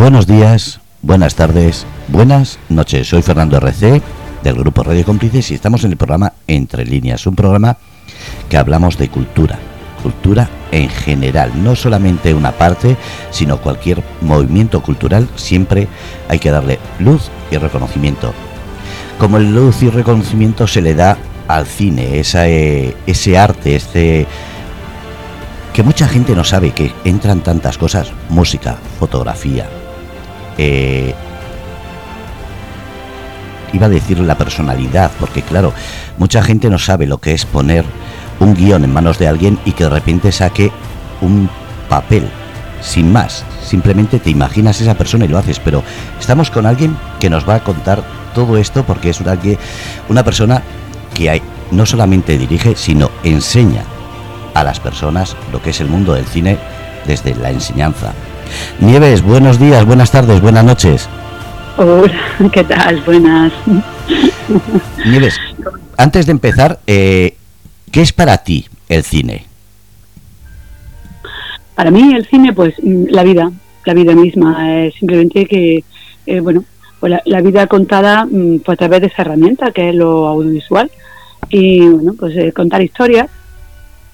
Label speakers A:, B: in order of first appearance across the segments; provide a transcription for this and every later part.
A: Buenos días, buenas tardes, buenas noches. Soy Fernando RC del grupo Radio Cómplices y estamos en el programa Entre Líneas, un programa que hablamos de cultura, cultura en general, no solamente una parte, sino cualquier movimiento cultural, siempre hay que darle luz y reconocimiento. Como el luz y reconocimiento se le da al cine, esa, eh, ese arte, este que mucha gente no sabe que entran tantas cosas, música, fotografía, eh, iba a decir la personalidad, porque claro, mucha gente no sabe lo que es poner un guion en manos de alguien y que de repente saque un papel, sin más. Simplemente te imaginas esa persona y lo haces, pero estamos con alguien que nos va a contar todo esto porque es una, una persona que no solamente dirige, sino enseña a las personas lo que es el mundo del cine desde la enseñanza. Nieves, buenos días, buenas tardes, buenas noches.
B: Hola, ¿qué tal? Buenas.
A: Nieves, antes de empezar, eh, ¿qué es para ti el cine?
B: Para mí el cine, pues mm, la vida, la vida misma, es simplemente que, eh, bueno, pues la, vida contada mm, pues, a través de esa herramienta que es lo audiovisual y, bueno, pues eh, contar historias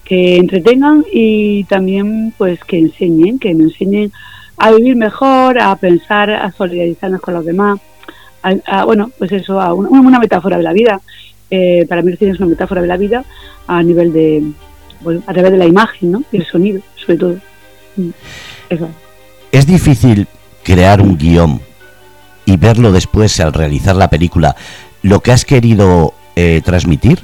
B: que entretengan y también pues que enseñen, que nos enseñen a vivir mejor, a pensar, a solidarizarnos con los demás, a, bueno, pues eso, a una, metáfora de la vida. Eh, para mí el cine es una metáfora de la vida a nivel de, bueno, a través de la imagen, ¿no? Y el sonido, sobre todo. Mm,
A: es difícil crear un guion y verlo después al realizar la película, lo que has querido eh, transmitir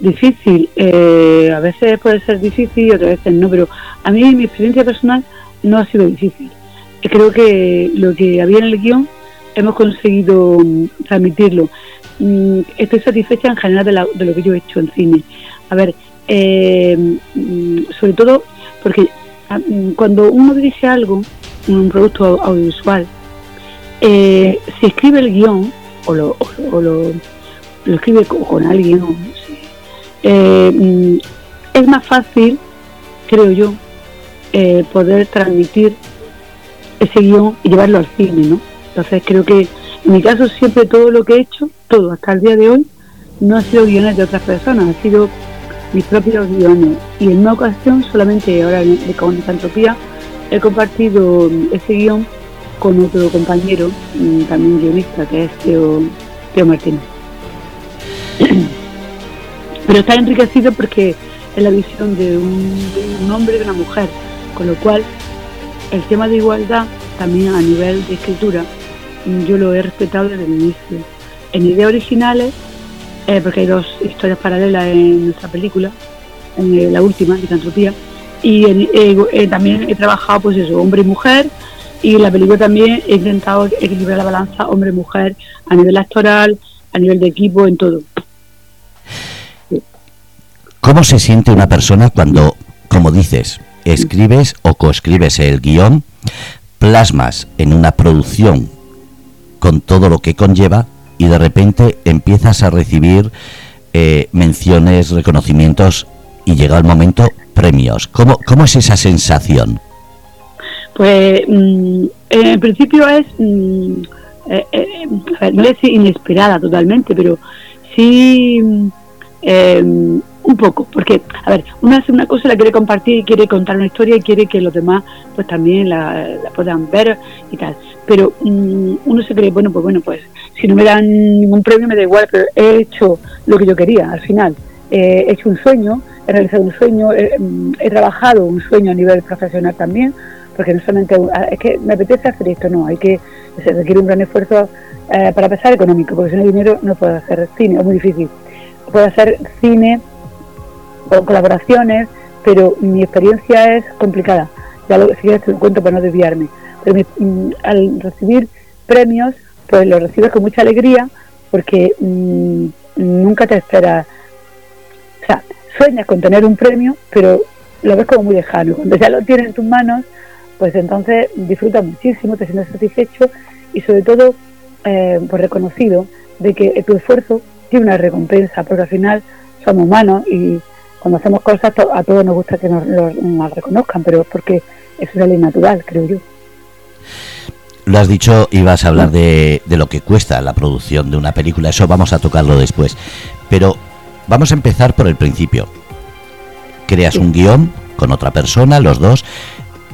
B: difícil, eh, a veces puede ser difícil y otras veces no, pero a mí mi experiencia personal no ha sido difícil. Creo que lo que había en el guion hemos conseguido mm, transmitirlo. Mm, estoy satisfecha en general de, lo que yo he hecho en cine. A ver, eh, mm, sobre todo porque ah, cuando uno dirige algo, un producto audiovisual, eh, si escribe el guion o lo, lo, escribe con, alguien, o, eh, mm, es más fácil, creo yo, eh, poder transmitir ese guion y llevarlo al cine, ¿no? Entonces creo que en mi caso siempre todo lo que he hecho, todo hasta el día de hoy, no ha sido guiones de otras personas, ha sido mis propios guiones. Y en una ocasión, solamente ahora con Entropía, he compartido ese guion con otro compañero, mm, también guionista, que es Teo, Teo Martínez. pero está enriquecido porque es la visión de un, hombre y de una mujer, con lo cual el tema de igualdad también a nivel de escritura yo lo he respetado desde el inicio. En ideas originales, eh, porque hay dos historias paralelas en nuestra película, en eh, la última, Licantropía, y eh, también he trabajado pues eso, hombre y mujer, y en la película también he intentado equilibrar la balanza hombre-mujer a nivel actoral, a nivel de equipo, en todo.
A: ¿Cómo se siente una persona cuando, como dices, escribes o coescribes el guion, plasmas en una producción con todo lo que conlleva y de repente empiezas a recibir eh, menciones, reconocimientos y llega el momento premios? ¿Cómo, cómo es esa sensación?
B: Pues mm, en principio es, mm, eh, eh, no es inesperada totalmente, pero sí mm, un poco, porque, a ver, uno hace una cosa, la quiere compartir y quiere contar una historia y quiere que los demás pues también la, puedan ver y tal. Pero mm, uno se cree, bueno, pues bueno, pues si no me dan ningún premio me da igual, pero he hecho lo que yo quería al final. he hecho un sueño, he realizado un sueño, he, mm, trabajado un sueño a nivel profesional también, porque no solamente es que me apetece hacer esto, no, hay que, se requiere un gran esfuerzo eh, para pesar económico, porque si no hay dinero no puedo hacer cine, es muy difícil. Puedo hacer cine con colaboraciones, pero mi experiencia es complicada. Ya lo, si quieres te cuento para no desviarme. Pero mm, al recibir premios, pues lo recibes con mucha alegría porque mm, nunca te esperas. O sea, sueñas con tener un premio, pero lo ves como muy lejano. Cuando ya lo tienes en tus manos, pues entonces disfrutas muchísimo, te sientes satisfecho y sobre todo eh, pues reconocido de que tu esfuerzo tiene una recompensa, porque al final somos humanos y cuando hacemos cosas a todos nos gusta que nos, reconozcan, pero es porque eso es ley natural, creo yo.
A: lo has dicho, ibas a hablar de, de lo que cuesta la producción de una película, eso vamos a tocarlo después. Pero vamos a empezar por el principio. Creas un guion con otra persona, los dos.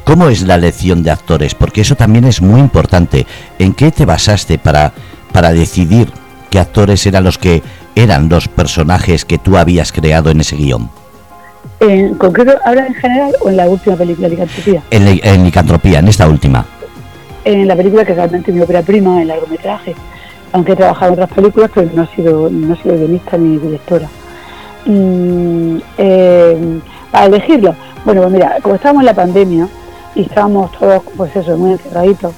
A: ¿Cómo es la elección de actores? Porque eso también es muy importante. ¿En qué te basaste para, para decidir qué actores eran los que eran los personajes que tú habías creado en ese guion?
B: ¿En concreto ahora en general o en la última película, Licantropía?
A: En, en Licantropía, en esta última.
B: En la película que realmente mi ópera prima, en largometraje. Aunque he trabajado en otras películas, pero no he sido, no he sido guionista ni directora. Mm, eh, para elegirlo, bueno, pues mira, como estábamos en la pandemia y estábamos todos, pues eso, muy encerraditos,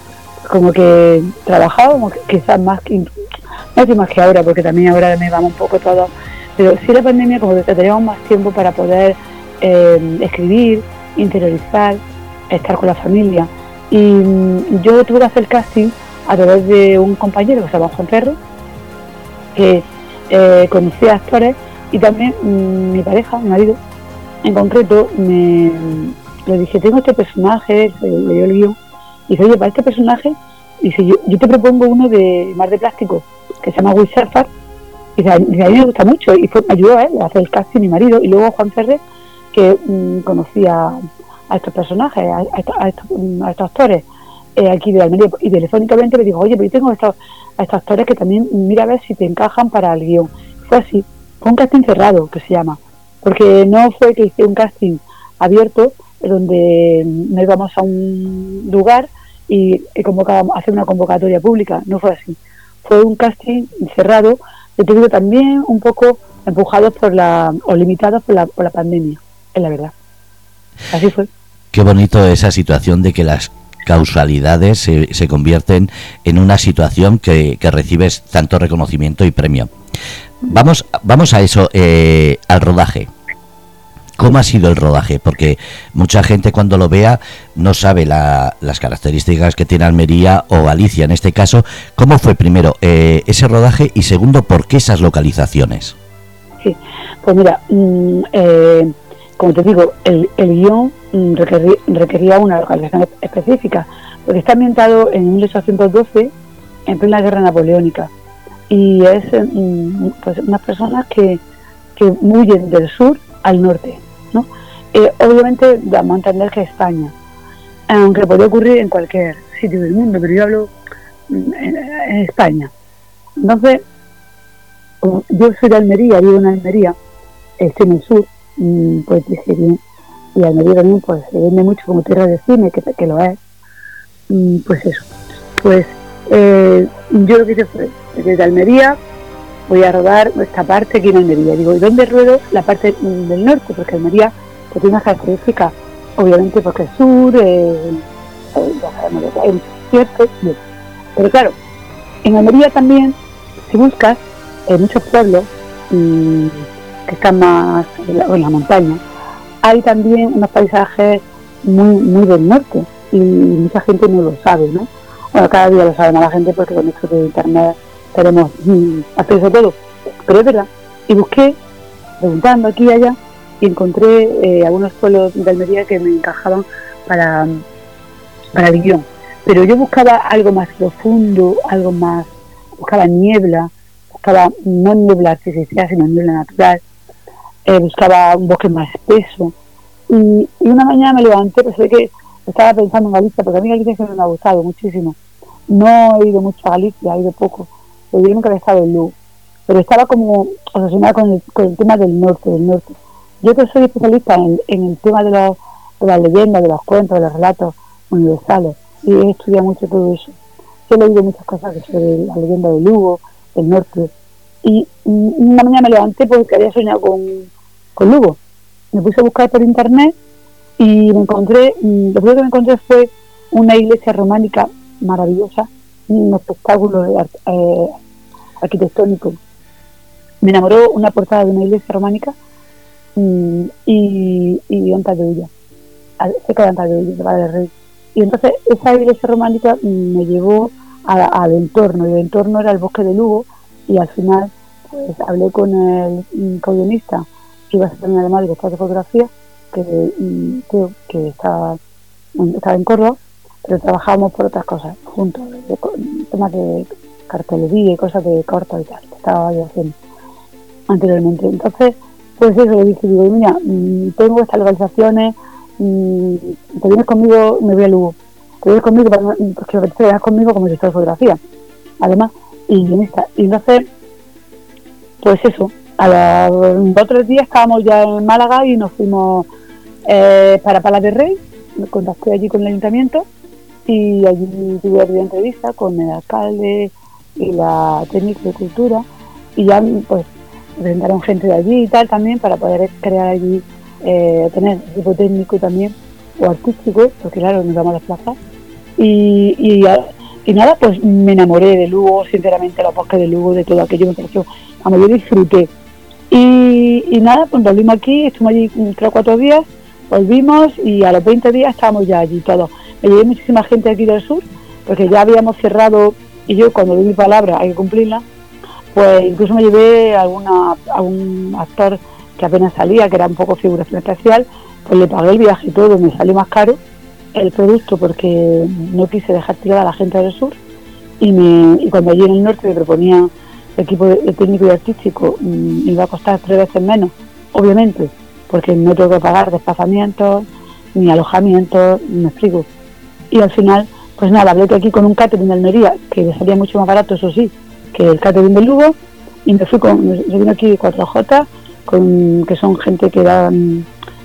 B: como que trabajábamos quizás más que, no más que ahora, porque también ahora me vamos un poco todos pero sí la pandemia como que teníamos más tiempo para poder eh, escribir, interiorizar, estar con la familia. Y mm, yo tuve que hacer casting a través de un compañero que se llama Juan Perro, que eh, conocía actores y también mm, mi pareja, mi marido, en concreto, me, le dije, tengo este personaje, le dio el guion, y dice, oye, para este personaje, dice, yo, yo te propongo uno de mar de plástico, que se llama Will Surfer, y a, mí me gusta mucho y fue, me ayudó a él a hacer el casting mi marido y luego Juan Ferrer que mm, conocía a estos personajes, a, mm, estos, actores eh, aquí de Almería y telefónicamente me dijo, oye, pero yo tengo estos, a estos actores que también mira a ver si te encajan para el guion. Fue así, fue un casting cerrado que se llama, porque no fue que hice un casting abierto donde nos íbamos a un lugar y, y hacer una convocatoria pública, no fue así. Fue un casting cerrado he tenido también un poco empujados por la, o limitados por la, por la pandemia, es la verdad. Así fue.
A: Qué bonito esa situación de que las causalidades se, se convierten en una situación que, que, recibes tanto reconocimiento y premio. Vamos, vamos a eso, eh, al rodaje. ¿Cómo ha sido el rodaje? Porque mucha gente cuando lo vea no sabe las características que tiene Almería o Galicia en este caso. ¿Cómo fue primero eh, ese rodaje y segundo, por qué esas localizaciones?
B: Sí, pues mira, mm, eh, como te digo, el, guion mm, requería, una localización específica, porque está ambientado en 1812, en plena guerra napoleónica, y es mm, pues unas personas que, que huyen del sur al norte ¿no? Eh, obviamente vamos a entender que España, aunque puede ocurrir en cualquier sitio del mundo, pero yo hablo mm, en, España. Entonces, yo soy de Almería, vivo en Almería, estoy en el sur, mm, pues dije bien, y Almería también pues se vende mucho como tierra de cine, que, que lo es, mm, pues eso. Pues eh, yo lo que hice fue, desde Almería voy a rodar esta parte aquí en Almería. Digo, ¿y dónde ruedo? La parte del norte, porque Almería pues, tiene características, obviamente porque es sur, eh, eh, cierto, Pero claro, en Almería también, si buscas, en muchos pueblos que están más en la, montaña, hay también unos paisajes muy, muy del norte y mucha gente no lo sabe, ¿no? Bueno, cada día lo sabe más la gente porque con esto de internet queremos mm, hacer eso todo. Pero es verdad. Y busqué, preguntando aquí y allá, y encontré eh, algunos pueblos de Almería que me encajaban para, para el guion. Pero yo buscaba algo más profundo, algo más, buscaba niebla, buscaba no niebla artificial, sino niebla natural, eh, buscaba un bosque más espeso. Y, una mañana me levanté, pues sé que estaba pensando en Galicia, porque a mí Galicia me ha gustado muchísimo. No he ido mucho a Galicia, he ido poco, yo nunca había estado en Lugo, pero estaba como obsesionada con el, con el tema del norte, del norte. Yo que soy especialista en, el tema de, la, de las leyendas, de los cuentos, de los relatos universales, y he estudiado mucho todo eso. Yo he leído muchas cosas sobre la leyenda de Lugo, del norte, y una mañana me levanté porque había soñado con, con Lugo. Me puse a buscar por internet y me encontré, lo primero que me encontré fue una iglesia románica maravillosa un espectáculo eh, arquitectónico. Me enamoró una portada de una iglesia románica mm, y, y Antadeulla, cerca de Antadeulla, de Rey. Y entonces esa iglesia románica me llevó al entorno, y el entorno era el bosque de Lugo, y al final pues hablé con el co-guionista que iba a ser además director de fotografía, que, que, que estaba, estaba en Córdoba, pero trabajábamos por otras cosas juntos, temas de cartelería y cosas de corto y tal, que estaba yo haciendo anteriormente. Entonces, pues eso, le dije, digo, mira, mm, tengo estas localizaciones, mm, te vienes conmigo, me voy a Lugo, te vienes conmigo, porque te vienes conmigo como director de fotografía, además, y guionista. Y entonces, pues eso, a los otros días estábamos ya en Málaga y nos fuimos eh, para Pala de Rey, me contacté allí con el ayuntamiento y allí tuve una entrevista con el alcalde y la técnica de cultura. Y ya pues presentaron gente de allí y tal también para poder crear allí, eh, tener equipo técnico también o artístico, porque claro, nos vamos a desplazar. Y, y, nada, pues me enamoré de Lugo, sinceramente, los bosques de Lugo, de todo aquello me pareció, vamos, yo disfruté. Y, y nada, pues volvimos aquí, estuvimos allí tres o cuatro días, volvimos y a los 20 días estábamos ya allí todos. Me llevé muchísima gente aquí del sur, porque ya habíamos cerrado, y yo cuando doy mi palabra hay que cumplirla, pues incluso me llevé a, alguna, un actor que apenas salía, que era un poco figuración especial, pues le pagué el viaje y todo, me salió más caro el producto porque no quise dejar tirada a la gente del sur y, me, y cuando allí en el norte me proponía equipo de, técnico y artístico mm, iba a costar tres veces menos, obviamente, porque no tengo que pagar desplazamientos ni alojamientos, me explico. Y al final, pues nada, hablé aquí con un catering de Almería, que le salía mucho más barato, eso sí, que el catering de Lugo y me fui con, yo vine aquí 4J, con, que son gente que dan,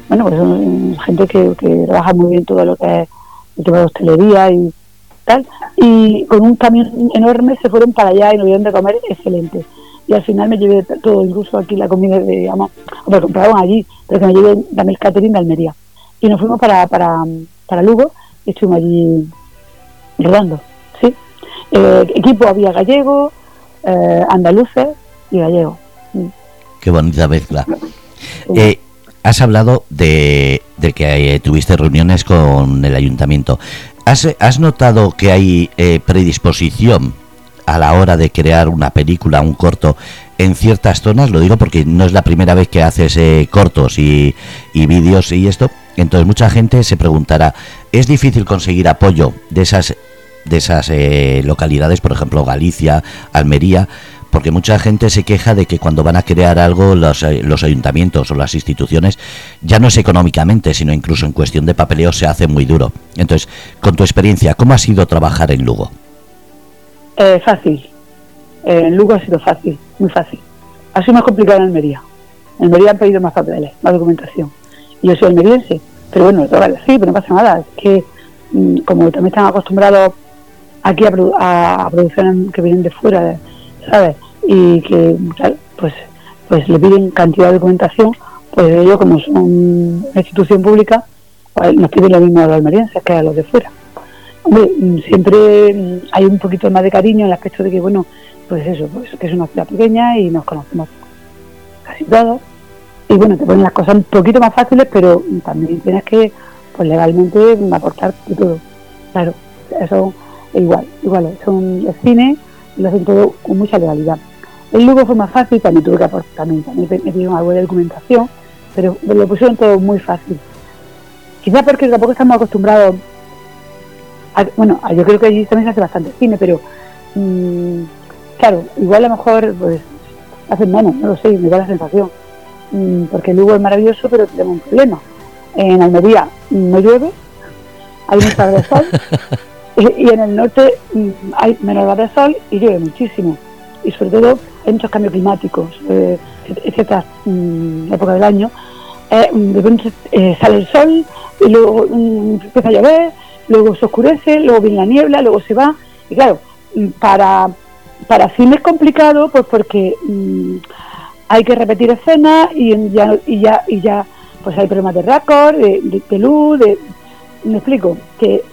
B: bueno, pues son gente que, trabaja muy bien todo lo que es el tema de hostelería y tal, y con un camión enorme se fueron para allá y nos dieron de comer excelente. Y al final me llevé todo, incluso aquí la comida de, digamos, me compraron allí, pero que me llevé también el catering de Almería. Y nos fuimos para, para, para Lugo y estuvimos allí rodando, ¿sí? Eh, equipo había gallego, eh, andaluces y gallegos. Mm.
A: Qué bonita mezcla. Eh, has hablado de, que eh, tuviste reuniones con el ayuntamiento. ¿Has, has notado que hay predisposición a la hora de crear una película, un corto, en ciertas zonas? Lo digo porque no es la primera vez que haces cortos y, y vídeos y esto. Entonces mucha gente se preguntará, ¿es difícil conseguir apoyo de esas de esas eh, localidades, por ejemplo Galicia, Almería, porque mucha gente se queja de que cuando van a crear algo los, eh, los, ayuntamientos o las instituciones, ya no es económicamente, sino incluso en cuestión de papeleo se hace muy duro. Entonces, con tu experiencia, ¿cómo ha sido trabajar en Lugo?
B: Eh, fácil. en Lugo ha sido fácil, muy fácil. Ha sido más complicado en Almería. En Almería han pedido más papeles, más documentación. Y yo soy almeriense, pero bueno, sí, pero no pasa nada. Es que mm, como también están acostumbrados aquí a, producciones que vienen de fuera, ¿sabes? Y que, pues, pues le piden cantidad de documentación, pues ellos, como son una institución pública, pues nos piden lo mismo a los almerienses que a los de fuera. Hombre, siempre hay un poquito más de cariño en el aspecto de que, bueno, pues eso, pues que es una ciudad pequeña y nos conocemos casi todos. Y bueno, te ponen las cosas un poquito más fáciles, pero también tienes que, pues legalmente, aportar todo. Claro, eso igual, igual, son cine lo hacen todo con mucha legalidad. El Lugo fue más fácil, también tuve que aportar, también, también me pidieron algo de documentación, pero lo pusieron todo muy fácil. Quizás porque tampoco estamos acostumbrados, a, bueno, yo creo que allí también se hace bastante cine, pero mm, claro, igual a lo mejor pues hacen menos, no lo sé, me da la sensación, mm, porque el Lugo es maravilloso, pero tenemos un problema. En Almería no llueve, hay mucha de sol Y, en el norte mm, hay menos horas de sol y llueve muchísimo. Y sobre todo hay muchos cambios climáticos eh, ciertas mm, épocas del año. Eh, mm, eh, sale el sol y luego empieza a llover, luego se oscurece, luego viene la niebla, luego se va. Y claro, para, para cine es complicado pues porque hay que repetir escenas y ya, y ya, y ya pues hay problemas de récord, de, de luz, de, me explico, que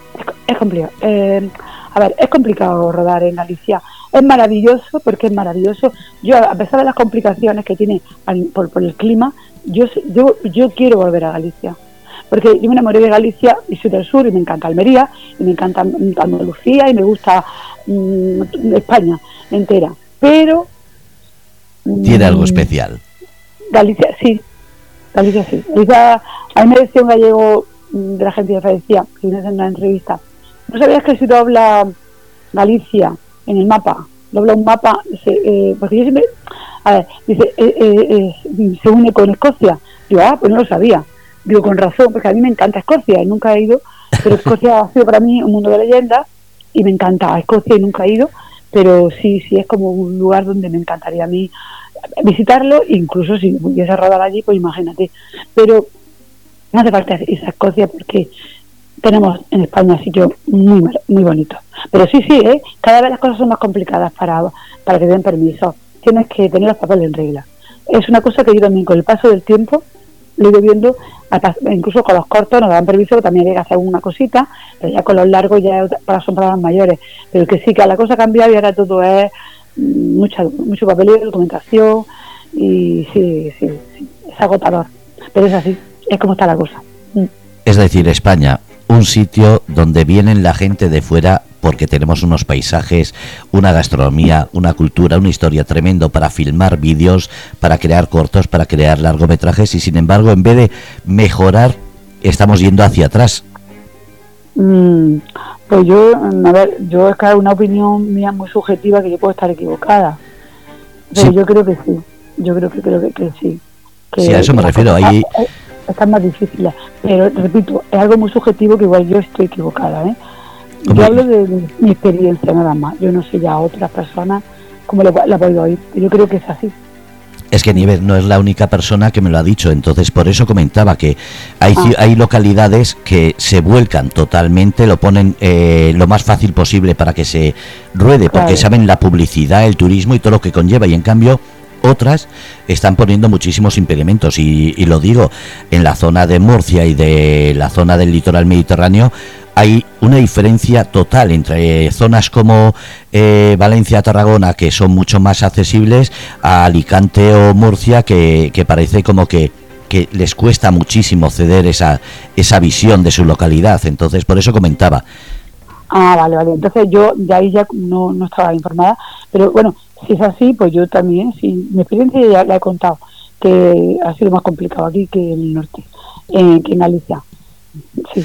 B: es complicado. Eh, a ver, es complicado rodar en Galicia. Es maravilloso porque es maravilloso. Yo, a pesar de las complicaciones que tiene por, el clima, yo, yo, yo quiero volver a Galicia. Porque yo me enamoré de Galicia y soy del sur y me encanta Almería y me encanta Andalucía y me gusta mm, España entera. Pero.
A: ¿Tiene algo mm, especial?
B: Galicia, sí. Galicia, sí. Galicia, a mí me decía un gallego de la gente de Francia, que viene haciendo una entrevista, ¿No sabías que si dobla Galicia en el mapa, dobla un mapa, se, porque yo siempre, a ver, dice, se une con Escocia? Digo, ah, pues no lo sabía. Digo, con razón, porque a mí me encanta Escocia y nunca he ido, pero Escocia ha sido para mí un mundo de leyendas y me encanta Escocia y nunca he ido, pero sí, sí es como un lugar donde me encantaría a mí visitarlo, incluso si pudiese rodar allí, pues imagínate. Pero no hace falta esa Escocia porque tenemos en España sitios muy muy bonitos. Pero sí, sí, ¿eh? cada vez las cosas son más complicadas para, para que den permiso. Tienes que tener los papeles en regla. Es una cosa que yo también con el paso del tiempo lo he ido viendo, incluso con los cortos nos dan permiso también hay que hacer una cosita, pero ya con los largos ya para son palabras mayores. Pero que sí, que la cosa ha cambiado y ahora todo es mm, mucha, mucho papel y documentación y sí, sí, sí, es agotador. Pero es así, es como está la cosa. Mm.
A: Es decir, España, un sitio donde vienen la gente de fuera porque tenemos unos paisajes, una gastronomía, una cultura, una historia tremendo para filmar vídeos, para crear cortos, para crear largometrajes y sin embargo en vez de mejorar estamos yendo hacia atrás.
B: Mm, pues yo, a ver, yo es que una opinión mía muy subjetiva que yo puedo estar equivocada, pero yo creo que sí, yo creo que creo que, sí.
A: sí, a eso me refiero. Ahí
B: están más difíciles, pero repito, es algo muy subjetivo que igual yo estoy equivocada, ¿eh? Yo hablo de mi experiencia nada más. Yo no sé ya a otras personas cómo la, la puedo oír. Yo creo que es así.
A: Es que Nieves no es la única persona que me lo ha dicho, entonces por eso comentaba que hay, ah. hay localidades que se vuelcan totalmente, lo ponen eh, lo más fácil posible para que se ruede, porque saben la publicidad, el turismo y todo lo que conlleva, y en cambio otras están poniendo muchísimos impedimentos y, lo digo en la zona de Murcia y de la zona del litoral mediterráneo hay una diferencia total entre zonas como eh, Valencia, Tarragona, que son mucho más accesibles, a Alicante o Murcia, que, parece como que, que les cuesta muchísimo ceder esa, esa visión de su localidad. Entonces, por eso comentaba.
B: Ah, vale, vale. Entonces yo de ahí ya no, no estaba informada, pero bueno, si es así, pues yo también, sí, mi experiencia ya la he contado, que ha sido más complicado aquí que en el norte, eh, que en Galicia. Sí.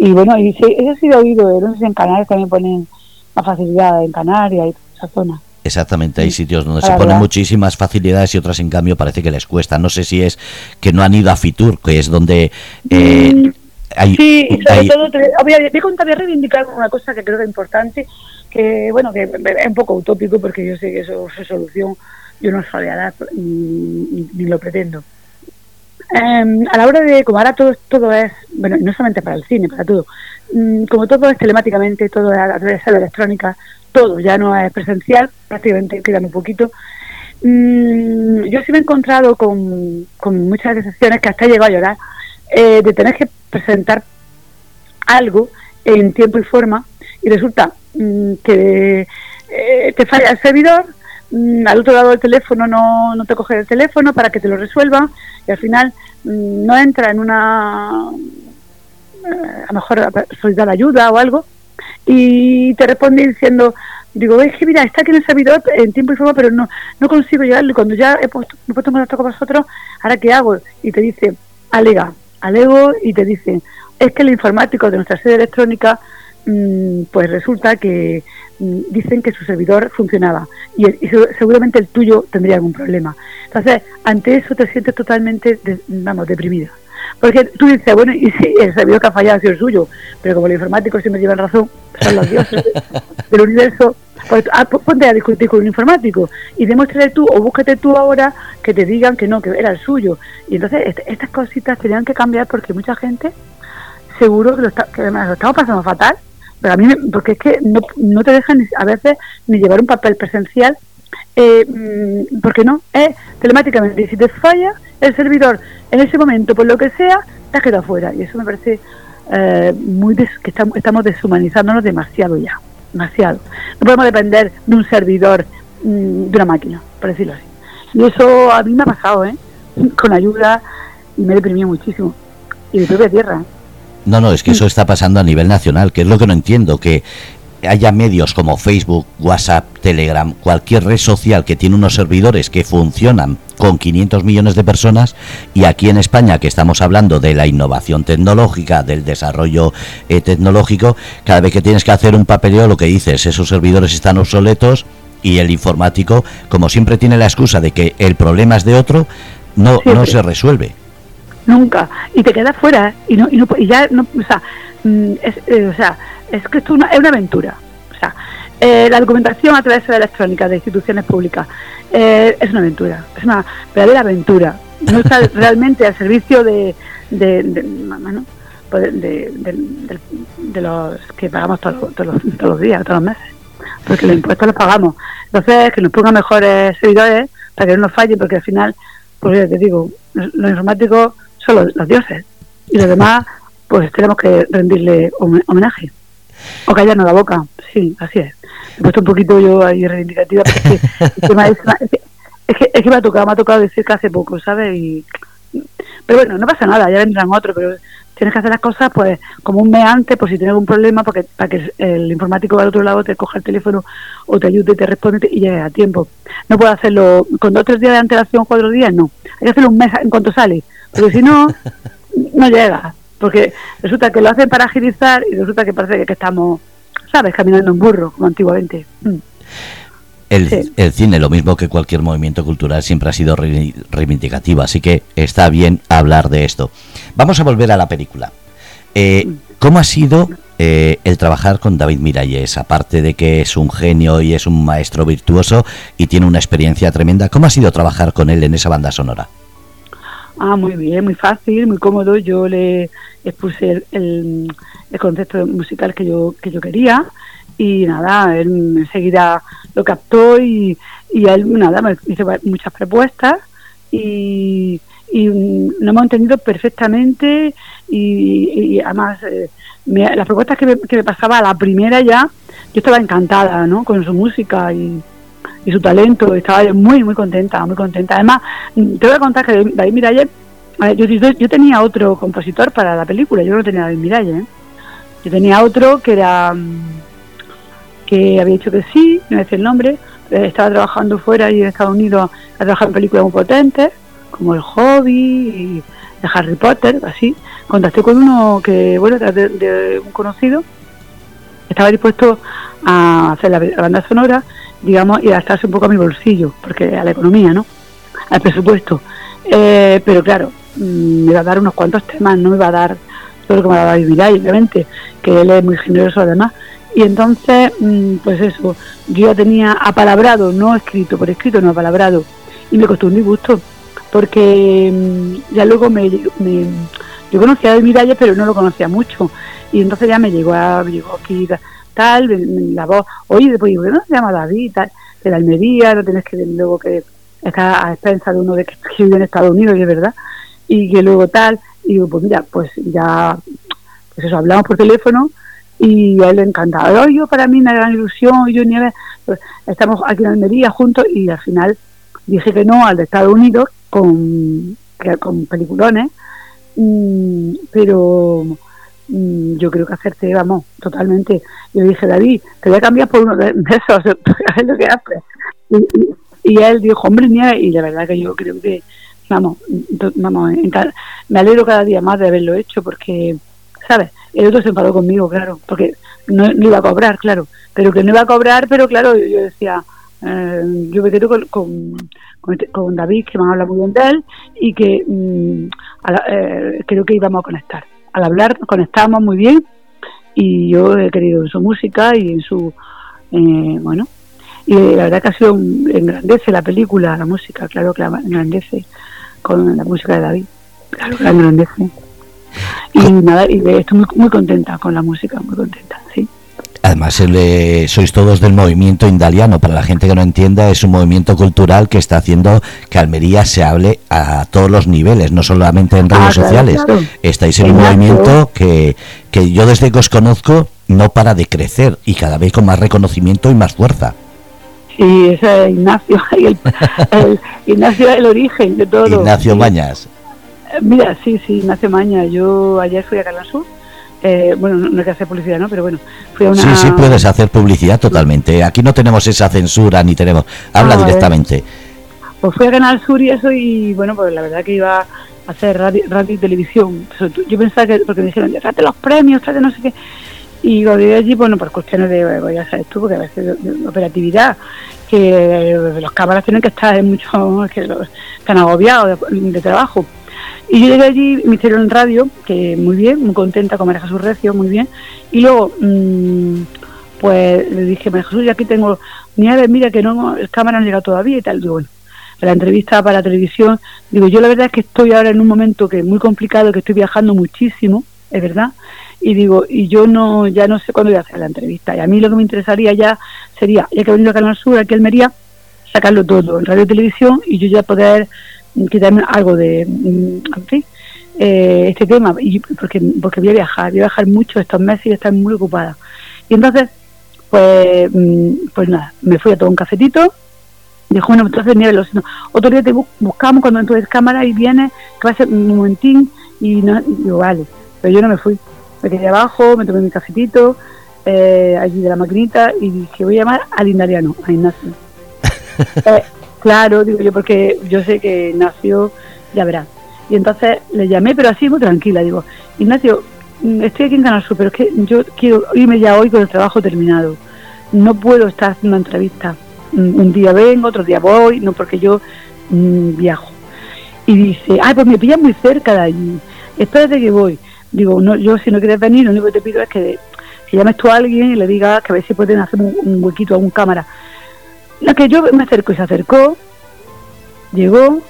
B: Y bueno, y sí, eso sí lo he oído, no sé si en Canarias también ponen más facilidad, en Canarias y esa zona.
A: Exactamente, hay sitios donde se ponen muchísimas facilidades y otras en cambio parece que les cuesta. No sé si es que no han ido a Fitur, que es donde... Eh, mm,
B: hay, sí, sobre todo, te, voy, a, reivindicar una cosa que creo que es importante, que bueno, que es un poco utópico porque yo sé que eso es solución, yo no a dar ni, ni lo pretendo Em, a la hora de, como ahora todo, todo es, bueno, no solamente para el cine, para todo, mm, como todo es telemáticamente, todo es a través de la electrónica, todo ya no es presencial, prácticamente quedan un poquito. Mm, yo sí me he encontrado con, con muchas decepciones que hasta he llegado a llorar, eh, de tener que presentar algo en tiempo y forma y resulta mm, que eh, te falla el servidor, Mm, al otro lado del teléfono no, no te coge el teléfono para que te lo resuelva y al final mm, no entra en una eh, a lo mejor solicitar ayuda o algo y te responde diciendo digo es que mira está aquí en el servidor en tiempo y forma pero no no consigo llegarlo y cuando ya he puesto, me he puesto en contacto con vosotros ahora qué hago y te dice alega alego y te dice es que el informático de nuestra sede electrónica Mm, pues resulta que mm, dicen que su servidor funcionaba y, seguramente el tuyo tendría algún problema. Entonces, ante eso te sientes totalmente, vamos, deprimida. Porque tú dices, bueno, y si el servidor que ha fallado ha sido el suyo, pero como los informáticos siempre llevan razón, son los dioses del universo, pues ah, ponte a discutir con un informático y demuéstrale tú o búsquete tú ahora que te digan que no, que era el suyo. Y entonces estas cositas tenían que cambiar porque mucha gente seguro que lo, está, que lo estamos pasando fatal pero a mí, porque es que no, no te dejan a veces ni llevar un papel presencial, eh, mm, porque no, es telemáticamente. Si te falla el servidor en ese momento, por lo que sea, te has quedado fuera. Y eso me parece eh, muy que estamos, estamos deshumanizándonos demasiado ya, demasiado. No podemos depender de un servidor, mm, de una máquina, por decirlo así. Y eso a mí me ha pasado, ¿eh? Con ayuda y me deprimió muchísimo. Y de propia tierra, ¿eh?
A: No, no, es que eso está pasando a nivel nacional, que es lo que no entiendo, que haya medios como Facebook, WhatsApp, Telegram, cualquier red social que tiene unos servidores que funcionan con 500 millones de personas y aquí en España que estamos hablando de la innovación tecnológica, del desarrollo eh, tecnológico, cada vez que tienes que hacer un papeleo lo que dices, esos servidores están obsoletos y el informático, como siempre tiene la excusa de que el problema es de otro, no, no se resuelve.
B: Nunca. Y te quedas fuera ¿eh? y, no, y, no, y ya no, o sea, mm, es, eh, o sea, es que esto es una, es una aventura. O sea, eh, la documentación a través de la electrónica de instituciones públicas es una aventura, es una verdadera aventura. No está realmente al servicio de, de, de, pues de, los que pagamos todos, todos, los, todos los días, todos los meses, porque los impuestos los pagamos. Entonces, que nos pongan mejores servidores para que no nos falle, porque al final, pues ya te digo, los informáticos son los, dioses y los demás, pues tenemos que rendirle homenaje. O callarnos la boca, sí, así es. He puesto un poquito yo ahí reivindicativa, pero es que, es, que, que, me ha tocado, me ha tocado decir que hace poco, ¿sabes? Y, pero bueno, no pasa nada, ya vendrán otros, pero tienes que hacer las cosas pues como un mes antes por si tienes algún problema porque para que el informático al otro lado te coja el teléfono o te ayude, te responde y llegue a tiempo. No puedo hacerlo con dos tres días de antelación, cuatro días, no. Hay que hacerlo un mes en cuanto sale, porque si no, no llega porque resulta que lo hacen para agilizar y resulta que parece que, estamos, ¿sabes?, caminando en burro, como antiguamente. Mm.
A: El, cine, lo mismo que cualquier movimiento cultural, siempre ha sido reivindicativo, así que está bien hablar de esto. Vamos a volver a la película. Eh, mm. ¿Cómo ha sido eh, el trabajar con David Miralles? Aparte de que es un genio y es un maestro virtuoso y tiene una experiencia tremenda, ¿cómo ha sido trabajar con él en esa banda sonora?
B: Ah, muy bien, muy fácil, muy cómodo. Yo le expuse el, el, concepto musical que yo, que yo quería y nada, él enseguida lo captó y, y él nada, me hizo muchas propuestas y, y nos hemos entendido perfectamente y, además eh, las propuestas que me, que me pasaba a la primera ya, yo estaba encantada ¿no? con su música y y su talento. Estaba muy, muy contenta, muy contenta. Además, te voy a contar que David Miralles, yo, yo, tenía otro compositor para la película, yo no tenía David Miralles. ¿eh? Yo tenía otro que era mm, que había dicho que sí, no decir el nombre, estaba trabajando fuera y en Estados Unidos ha trabajado en películas muy potentes, como El Hobby y de Harry Potter, así. Contacté con uno que, bueno, de, de un conocido, estaba dispuesto a hacer la banda sonora digamos, y adaptarse un poco a mi bolsillo, porque a la economía, ¿no? Al presupuesto. Eh, pero claro, mm, me va a dar unos cuantos temas, no me va a dar todo lo que me va a vivir ahí, obviamente, que él es muy generoso además. Y entonces, mm, pues eso, yo ya tenía apalabrado, no escrito, por escrito, no apalabrado, y me costó un disgusto, porque mm, ya luego me, yo conocía a Miralles, pero no lo conocía mucho, y entonces ya me llegó a, llegó aquí tal, la voz, oye, después digo, ¿no se llama David? Tal, de la Almería, no tienes que luego que está a expensa de uno de que, vive en Estados Unidos, y es verdad, y que luego tal, y digo, pues mira, pues ya, pues eso, hablamos por teléfono, y a él le encantaba. Yo, para mí, una gran ilusión, yo ni pues, estamos aquí en Almería juntos, y al final dije que no al de Estados Unidos con, con peliculones, mm, pero yo creo que hacerte, vamos, totalmente. Yo dije, David, te voy a cambiar por uno de, esos, es lo que haces. Y, él dijo, hombre, mía, y la verdad que yo creo que, vamos, vamos, me alegro cada día más de haberlo hecho porque, ¿sabes? El otro se enfadó conmigo, claro, porque no, iba a cobrar, claro, pero que no iba a cobrar, pero claro, yo, decía, eh, yo me quedo con, con, este, David, que me habla muy bien de él, y que mm, eh, creo que íbamos a conectar al hablar conectamos muy bien y yo he querido en su música y en su, eh, bueno, y la verdad que ha sido, engrandece la película, la música, claro que la engrandece con la música de David, claro que la engrandece. Y nada, y estoy muy, muy contenta con la música, muy contenta, sí.
A: Además, sois todos del movimiento indaliano. Para la gente que no entienda, es un movimiento cultural que está haciendo que Almería se hable a todos los niveles, no solamente en redes ah, sociales. Estáis en un movimiento que, que yo desde que os conozco no para de crecer y cada vez con más reconocimiento y más fuerza.
B: Sí, ese es Ignacio, el, el, Ignacio es el origen de todo.
A: Ignacio Mañas.
B: Mira, sí, sí, Ignacio Mañas. Yo ayer fui a Sur eh, bueno, no hay que hacer publicidad, ¿no? Pero bueno, fui a una...
A: Sí, sí, puedes hacer publicidad totalmente. Aquí no tenemos esa censura ni tenemos... Habla
B: Ah,
A: directamente.
B: Pues fui a Canal Sur y eso y bueno, pues la verdad que iba a hacer radio, radio y televisión. Yo pensaba que, porque me dijeron, trate los premios, trate no sé qué. Y cuando llegué allí, bueno, por cuestiones de, pues ya sabes tú, porque a veces de, operatividad, que eh, los cámaras tienen que estar en mucho, que están agobiados de, de trabajo. Y yo llegué allí, me hicieron radio, que muy bien, muy contenta con María Jesús Recio, muy bien. Y luego, mm, pues le dije, María Jesús, ya aquí tengo Nieves, mira que no, el cámara no ha llegado todavía y tal. Digo, bueno, la entrevista para la televisión, digo, yo la verdad es que estoy ahora en un momento que es muy complicado, que estoy viajando muchísimo, es verdad, y digo, y yo no, ya no sé cuándo voy a hacer la entrevista. Y a mí lo que me interesaría ya sería, ya que he venido a Canal Sur, aquí a Almería, sacarlo todo en radio y televisión y yo ya poder quitarme algo de, mm, en eh, este tema, y porque, porque voy a viajar, voy a viajar mucho estos meses y voy a estar muy ocupada. Y entonces, pues, mm, pues nada, me fui a tomar un cafetito, dijo, bueno, entonces Nieves, lo siento, otro día te bu- buscamos cuando entonces cámara y viene, que va a ser un momentín, y, no, y digo, vale, pero yo no me fui, me quedé abajo, me tomé mi cafetito, eh, allí de la maquinita, y dije, voy a llamar al Indariano, a Ignacio. claro, digo yo, porque yo sé que Ignacio ya verá. Y entonces le llamé, pero así muy tranquila. Digo, Ignacio, mm, estoy aquí en Canal Sur, pero es que yo quiero irme ya hoy con el trabajo terminado. No puedo estar haciendo entrevistas. Mm, Un día vengo, otro día voy, no porque yo mm, viajo. Y dice, ay, pues me pillas muy cerca de allí. Espérate que voy. Digo, no, yo si no quieres venir, lo único que te pido es que, que llames tú a alguien y le digas que a ver si pueden hacer un, un huequito a un cámara. La que yo me acerco y se acercó, llegó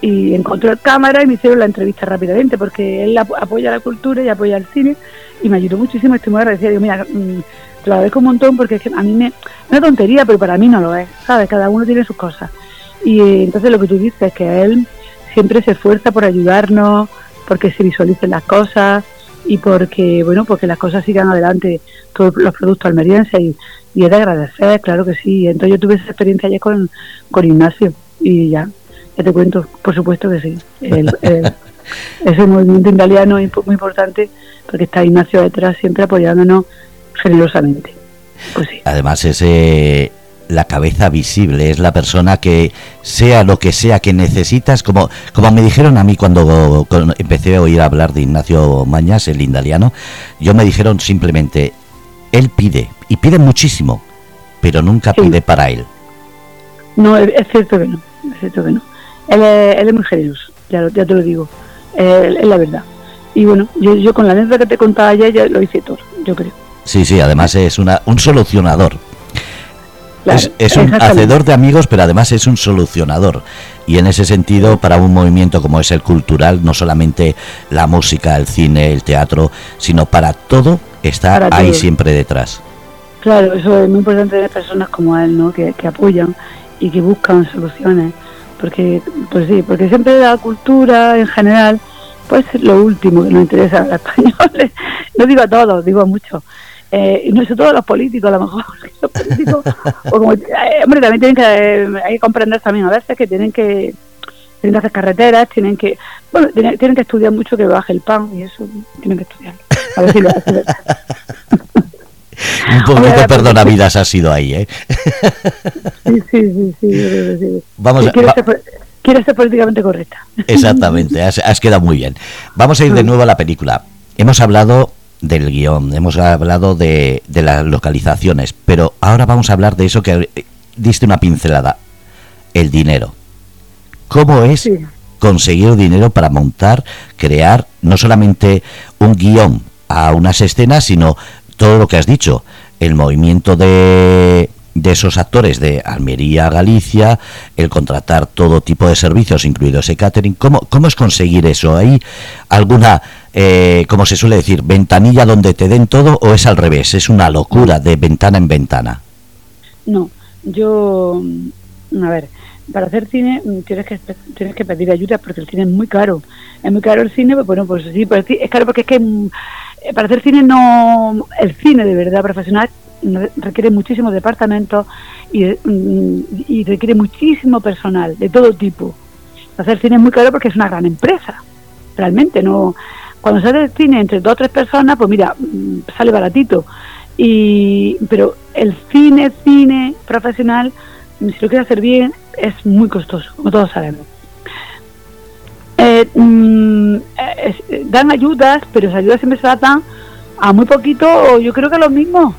B: y encontró el cámara y me hicieron la entrevista rápidamente porque él ap- apoya la cultura y apoya el cine y me ayudó muchísimo, estoy muy agradecida. Digo, mira, mm, te lo agradezco un montón porque es que a mí me... Una tontería, pero para mí no lo es, ¿sabes? Cada uno tiene sus cosas. Y eh, entonces lo que tú dices es que él siempre se esfuerza por ayudarnos, porque se visualicen las cosas y porque, bueno, porque las cosas sigan adelante, todos los productos almerienses y, y es de agradecer, claro que sí. Entonces yo tuve esa experiencia ayer con, con Ignacio y ya, ya te cuento, por supuesto que sí. El, el- ese movimiento italiano es muy importante porque está Ignacio detrás siempre apoyándonos generosamente. Pues sí.
A: Además es eh, la cabeza visible, es la persona que sea lo que sea que necesitas, como, como me dijeron a mí cuando, cuando empecé a oír hablar de Ignacio Mañas, el indaliano, yo me dijeron simplemente, él pide, y pide muchísimo, pero nunca
B: Sí.
A: pide para él.
B: No, es, cierto que no, es cierto que no. Él es, él es muy generoso, ya, ya te lo digo, es la verdad. Y bueno, yo, yo con la anécdota que te contaba ayer ya lo hice todo, yo creo.
A: Sí, sí, además es una, un solucionador.
B: Claro,
A: es, es un hacedor de amigos, pero además es un solucionador. Y en ese sentido, para un movimiento como es el cultural, no solamente la música, el cine, el teatro, sino para todo, está
B: Para
A: ahí
B: todo.
A: siempre detrás.
B: Claro, eso es muy importante de personas como él, ¿no? Que, que apoyan y que buscan soluciones. Porque, pues sí, porque siempre la cultura en general, pues es lo último que nos interesa a los españoles. No digo a todos, digo a muchos. Eh, y no sobre todo a los políticos, a lo mejor. Los políticos, o como, eh, hombre, también tienen que, eh, hay que comprender también a veces que tienen que tienen que hacer carreteras, tienen que, bueno, tienen, tienen que estudiar mucho que baje el pan y eso tienen que estudiar. A ver si lo hacen.
A: Un poquito
B: Hombre,
A: perdona vidas ha sido ahí, ¿eh?
B: Sí, sí, sí.
A: Vamos a-
B: quiero,
A: va-
B: ser, quiero ser políticamente correcta.
A: Exactamente, has, has quedado muy bien. Vamos a ir de
B: Mm.
A: nuevo a la película. Hemos hablado del guion, hemos hablado de, de las localizaciones, pero ahora vamos a hablar de eso que eh, diste una pincelada, el dinero. ¿Cómo es
B: Sí.
A: conseguir dinero para montar, crear no solamente un guion a unas escenas, sino todo lo que has dicho, el movimiento de, de esos actores de Almería a Galicia, el contratar todo tipo de servicios, incluido ese catering. ¿Cómo, cómo es conseguir eso? ¿Hay alguna, eh, como se suele decir, ventanilla donde te den todo o es al revés? Es una locura de ventana en ventana.
B: No, yo, mm, a ver, para hacer cine mm, tienes que tienes que pedir ayuda porque el cine es muy caro. Es muy caro el cine, pues bueno, pues sí, pues es caro porque es que mm, eh, para hacer cine no, el cine de verdad profesional re- requiere muchísimos departamentos y, y requiere muchísimo personal de todo tipo. Hacer cine es muy caro porque es una gran empresa, realmente no Cuando se cine entre dos o tres personas, pues mira, mm, sale baratito. Y, pero el cine, cine profesional, si lo quieres hacer bien, es muy costoso, como todos sabemos. Eh, mm, eh, dan ayudas, pero esas ayudas siempre se dan a muy poquito, yo creo que a lo mismo.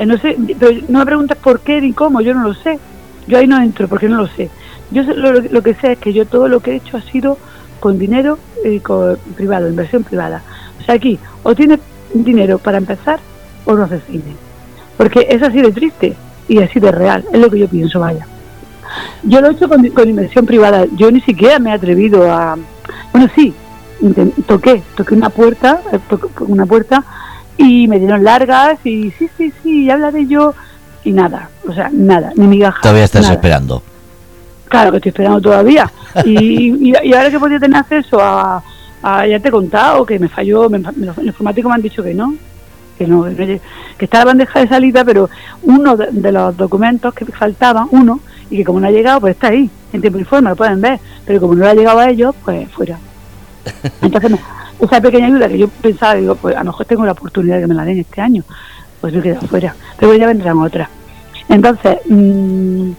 B: Eh, no sé, pero no me preguntas por qué ni cómo, yo no lo sé. Yo ahí no entro porque no lo sé. Yo lo, que sé es que yo todo lo que he hecho ha sido con dinero y con privado, inversión privada. O sea, aquí o tienes dinero para empezar o no haces cine. Porque es así de triste y así de real, es lo que yo pienso, vaya. Yo lo he hecho con, con inversión privada, yo ni siquiera me he atrevido a... Bueno, sí, toqué, toqué una puerta, eh, toqué una puerta y me dieron largas y sí, sí, sí, ya hablaré yo y nada, o sea, nada, ni migaja.
A: Todavía estás esperando.
B: Claro que estoy esperando todavía. y, y, ahora que podía tener acceso a, ya te he contado que me falló, me, los informáticos me han dicho que no, que no, que, está la bandeja de salida, pero uno de, los documentos que faltaban, uno, y que como no ha llegado, pues está ahí, en tiempo y forma, lo pueden ver, pero como no ha llegado a ellos, pues fuera. Entonces, esa pequeña ayuda que yo pensaba, digo, pues a lo mejor tengo la oportunidad de que me la den este año, pues me he quedado fuera, pero ya vendrán otras. Entonces, mmm,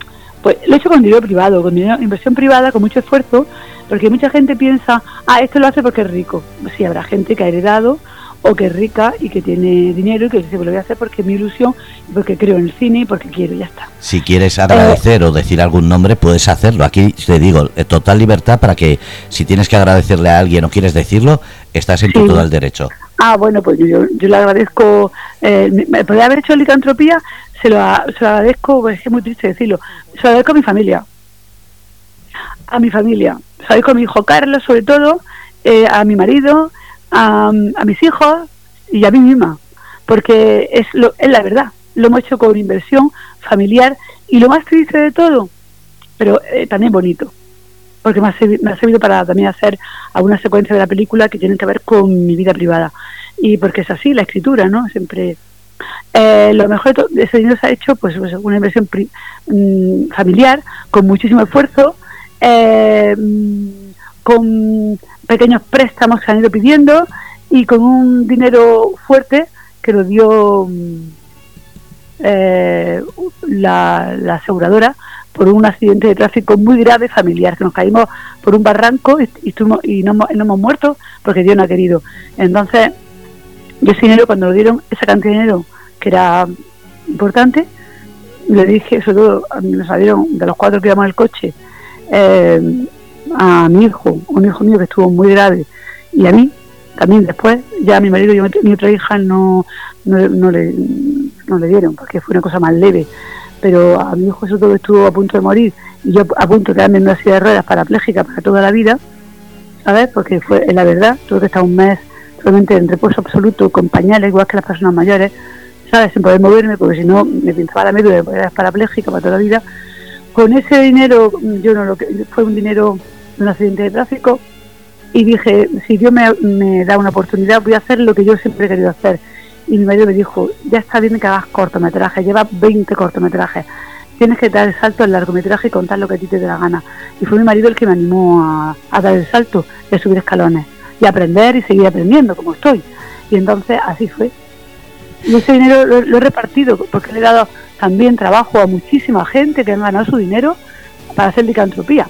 B: pues lo he hecho con dinero privado, con dinero, inversión privada, con mucho esfuerzo, porque mucha gente piensa, ah, esto lo hace porque es rico. Sí, habrá gente que ha heredado o que es rica y que tiene dinero y que dice, pues lo voy a hacer porque es mi ilusión, porque creo en el cine y porque quiero, ya está.
A: Si quieres agradecer o decir algún nombre, puedes hacerlo. Aquí te digo, eh, total libertad para que si tienes que agradecerle a alguien o quieres decirlo, estás en tu total derecho.
B: Ah, bueno, pues yo, yo le agradezco, eh, me podría haber hecho licantropía, se lo, agradezco, pues es muy triste decirlo, se lo agradezco a mi familia, a mi familia, se agradezco a mi hijo Carlos sobre todo, eh, a mi marido, a, mis hijos y a mí misma, porque es, lo, es la verdad, lo hemos hecho con inversión familiar y lo más triste de todo, pero eh, también bonito, porque me ha, servido, me ha servido para también hacer alguna secuencia de la película que tienen que ver con mi vida privada. Y porque es así, la escritura, ¿no? Siempre eh, lo mejor de ese dinero se ha hecho pues, pues una inversión mm, familiar con muchísimo esfuerzo eh, con pequeños préstamos que han ido pidiendo y con un dinero fuerte que lo dio mm, eh, la, aseguradora por un accidente de tráfico muy grave familiar, que nos caímos por un barranco y, y no, no hemos muerto porque Dios no ha querido. Entonces, yo ese dinero, cuando lo dieron, esa cantidad de dinero, que era importante, le dije, sobre todo, me salieron de los cuatro que íbamos en el coche, eh, a mi hijo, un hijo mío que estuvo muy grave, y a mí, también después, ya a mi marido y a mi otra hija no, no, le, no le dieron, porque fue una cosa más leve. Pero a mi hijo, sobre todo, estuvo a punto de morir, y yo a punto de quedarme en una silla de ruedas parapléjica para toda la vida, ¿sabes? Porque fue, la verdad, tuve que estar un mes solamente en reposo absoluto, con pañales, igual que las personas mayores, ¿sabes? Sin poder moverme, porque si no me pintaba la médula, era parapléjica para toda la vida. Con ese dinero, yo no lo que fue un dinero de un accidente de tráfico, y dije, si Dios me, da una oportunidad, voy a hacer lo que yo siempre he querido hacer. Y mi marido me dijo, ya está bien que hagas cortometrajes, lleva 20 cortometrajes, tienes que dar el salto al largometraje y contar lo que a ti te dé la gana. Y fue mi marido el que me animó a, a dar el salto y a subir escalones y aprender y seguir aprendiendo como estoy. Y entonces así fue. Y ese dinero lo, he repartido porque le he dado también trabajo a muchísima gente que ha ganado su dinero para hacer licantropía.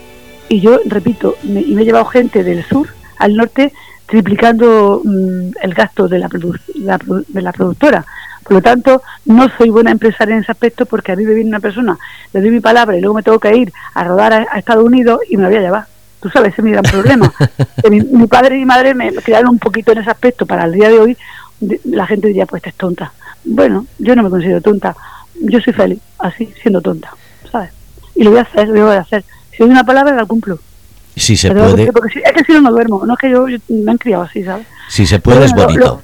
B: Y yo, repito, me, y me he llevado gente del sur al norte triplicando mm, el gasto de la, de la productora. Por lo tanto, no soy buena empresaria en ese aspecto porque a mí me viene una persona, le doy mi palabra y luego me tengo que ir a rodar a, a Estados Unidos y me la voy a llevar tú sabes, ese es mi gran problema. mi, padre y mi madre me criaron un poquito en ese aspecto. Para el día de hoy, la gente diría, pues, es tonta. Bueno, yo no me considero tonta. Yo soy feliz, así, siendo tonta, ¿sabes? Y lo voy a hacer, lo voy a hacer. Si doy una palabra, la cumplo.
A: Si se puede.
B: Porque, es que si no, no duermo. No es que yo, me han criado así, ¿sabes?
A: Si se puede, es bonito.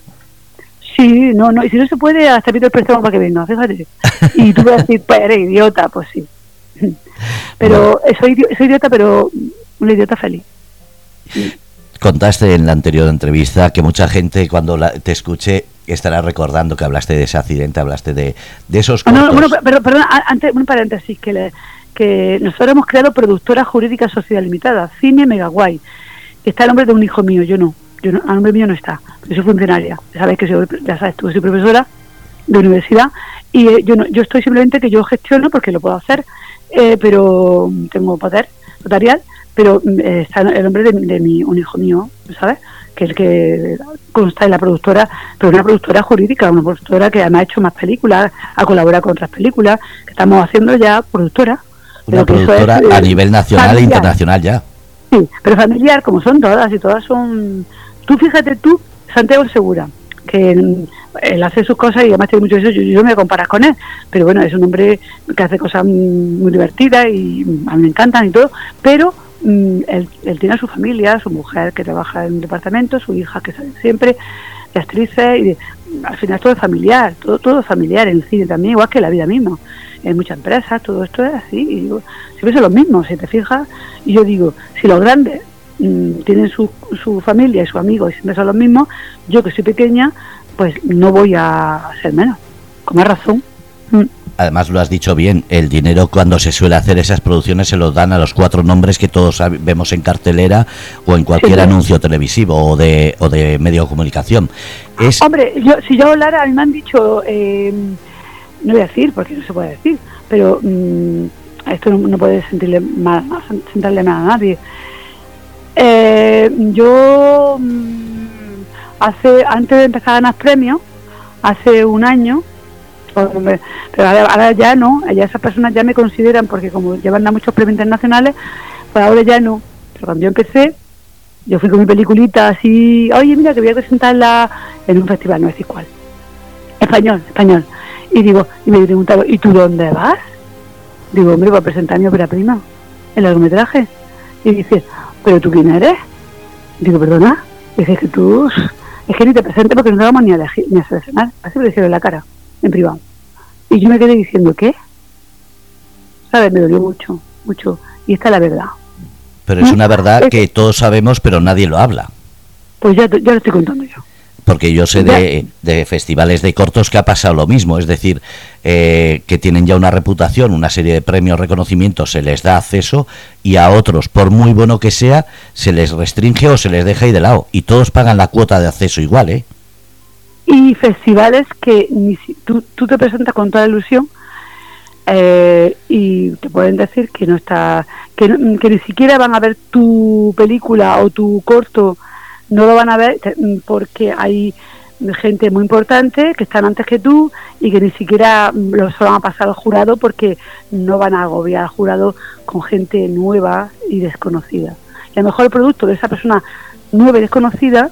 B: sí, no, no. Y si no se puede, hasta pido el préstamo para que venga, fíjate. Y tú vas a decir, pues eres idiota, pues sí. Pero soy, soy idiota, pero un idiota feliz.
A: Contaste en la anterior entrevista que mucha gente cuando te escuche estará recordando que hablaste de ese accidente, hablaste de, de esos
B: cortos. No, bueno, pero, perdón, antes, un paréntesis, que, que nosotros hemos creado Productora Jurídica Sociedad Limitada, Cine Megaguay, que está el nombre de un hijo mío, yo no. yo no, a nombre mío no está, yo soy funcionaria, sabes que soy, ya sabes tú, soy profesora de universidad y eh, yo no, yo estoy simplemente que yo gestiono porque lo puedo hacer, eh, pero tengo poder notarial, pero mm, está el nombre de, de, mi, un hijo mío, ¿sabes? Que es el que consta en la productora, pero una productora jurídica, una productora que además ha hecho más películas, ha colaborado con otras películas, que estamos haciendo ya productora.
A: Una productora es, a eh, nivel nacional familiar. e internacional ya.
B: Sí, pero familiar, como son todas, y todas son... Tú fíjate tú, Santiago Segura, que él hace sus cosas y además tiene mucho eso, yo, yo me comparas con él, pero bueno, es un hombre que hace cosas muy divertidas y a mí me encantan y todo, pero él, él, tiene a su familia, su mujer que trabaja en un departamento, su hija que sale siempre, de actrices, y de, al final todo es familiar, todo, todo es familiar en el cine también, igual que la vida misma. En muchas empresas todo esto es así, y digo, siempre son los mismos, si te fijas, y yo digo, si los grandes mmm, tienen su, su familia y sus amigos y siempre son los mismos, yo que soy pequeña, pues no voy a ser menos, con más razón. Mm.
A: Además lo has dicho bien, el dinero cuando se suele hacer esas producciones se lo dan a los cuatro nombres que todos vemos en cartelera o en cualquier sí, anuncio televisivo o de, o de medio de comunicación.
B: Es... Hombre, yo, si yo hablara, a mí me han dicho, eh, no voy a decir porque no se puede decir, pero mmm, esto no, no puede sentirle mal, sentarle mal a nadie. Eh, yo mmm, hace antes de empezar a ganar premios, hace un año, pero ahora, ahora, ya no, ya esas personas ya me consideran, porque como llevan a muchos premios internacionales, pues ahora ya no. Pero cuando yo empecé, yo fui con mi peliculita así, oye, mira, que voy a presentarla en un festival, no es igual. Español, español. Y digo, y me preguntaron, ¿y tú dónde vas? Digo, hombre, voy a presentar mi ópera prima, el largometraje. Y dice, ¿pero tú quién eres? Digo, perdona. Dice, que tú, es que ni te presente porque no te vamos ni a, elegir, ni a seleccionar. Así me dijeron en la cara en privado. Y yo me quedé diciendo, ¿qué? ¿Sabes? Me dolió mucho, mucho. Y esta es la verdad.
A: Pero es una verdad que todos sabemos, pero nadie lo habla.
B: Pues ya, ya lo estoy contando yo.
A: Porque yo sé de, de, festivales de cortos que ha pasado lo mismo, es decir, eh, que tienen ya una reputación, una serie de premios, reconocimientos, se les da acceso y a otros, por muy bueno que sea, se les restringe o se les deja ahí de lado. Y todos pagan la cuota de acceso igual, ¿eh?
B: Y festivales que ni si, tú, tú, te presentas con toda ilusión eh, y te pueden decir que no está que, que, ni siquiera van a ver tu película o tu corto no lo van a ver porque hay gente muy importante que están antes que tú y que ni siquiera lo se van a pasar al jurado porque no van a agobiar al jurado con gente nueva y desconocida. Y a lo mejor el producto de esa persona nueva y desconocida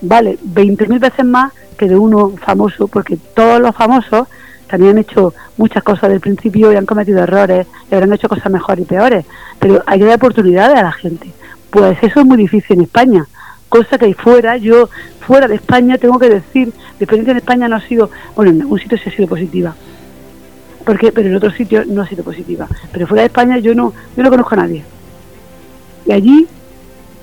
B: vale 20.000 veces más de uno famoso, porque todos los famosos también han hecho muchas cosas del principio y han cometido errores, y habrán hecho cosas mejores y peores, pero hay que dar oportunidades a la gente. Pues eso es muy difícil en España, cosa que fuera, yo fuera de España tengo que decir, la experiencia en España no ha sido, bueno, en algún sitio sí ha sido positiva, porque pero en otros sitios no ha sido positiva, pero fuera de España yo no, yo no conozco a nadie. Y allí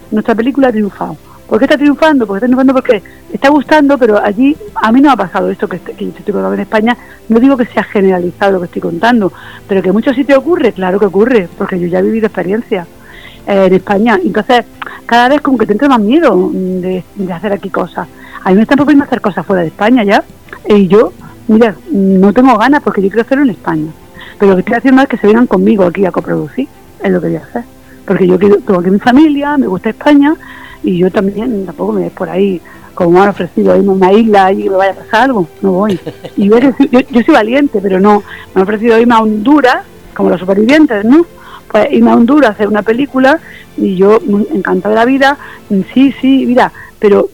B: nuestra película ha triunfado ¿Por qué está triunfando? Porque está triunfando porque está gustando, pero allí a mí no ha pasado esto que, que yo estoy contando en España. No digo que sea generalizado lo que estoy contando, pero que en muchos sitios ocurre, claro que ocurre, porque yo ya he vivido experiencia eh, en España. Entonces, cada vez como que te entra más miedo de, hacer aquí cosas. A mí me están proponiendo hacer cosas fuera de España ya, y yo, mira, no tengo ganas porque yo quiero hacerlo en España. Pero lo que estoy haciendo es que se vengan conmigo aquí a coproducir, es lo que voy a hacer. Porque yo quiero, tengo aquí mi familia, me gusta España, y yo también tampoco me ves por ahí como me han ofrecido irme a una isla y que me vaya a pasar algo, no voy. Y yo, yo, yo, soy valiente, pero no, me han ofrecido irme a Honduras, como los supervivientes, ¿no? Pues irme a Honduras a hacer una película y yo encantada de la vida, sí, sí, mira, pero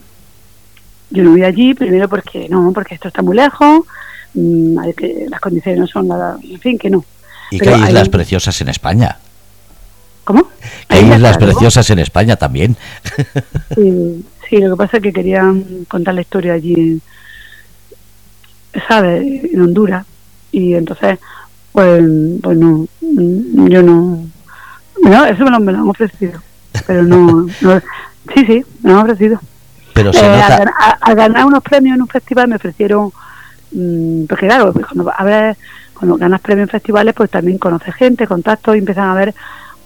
B: yo no voy allí, primero porque no, porque esto está muy lejos, mmm, que las condiciones no son nada, en fin, que no.
A: ¿Y qué hay islas hay... preciosas en España?
B: ¿Cómo?
A: Hay islas preciosas en España también.
B: Sí, sí, lo que pasa es que querían contar la historia allí, ¿sabes? En Honduras. Y entonces, pues, pues no, yo no. No, eso me lo, me lo han ofrecido. Pero no, no. Sí, sí, me lo han ofrecido.
A: Pero se
B: eh,
A: nota...
B: a, a, a, ganar unos premios en un festival me ofrecieron. Mmm, porque claro, pues cuando, a ver, cuando ganas premios en festivales, pues también conoces gente, contactos y empiezan a ver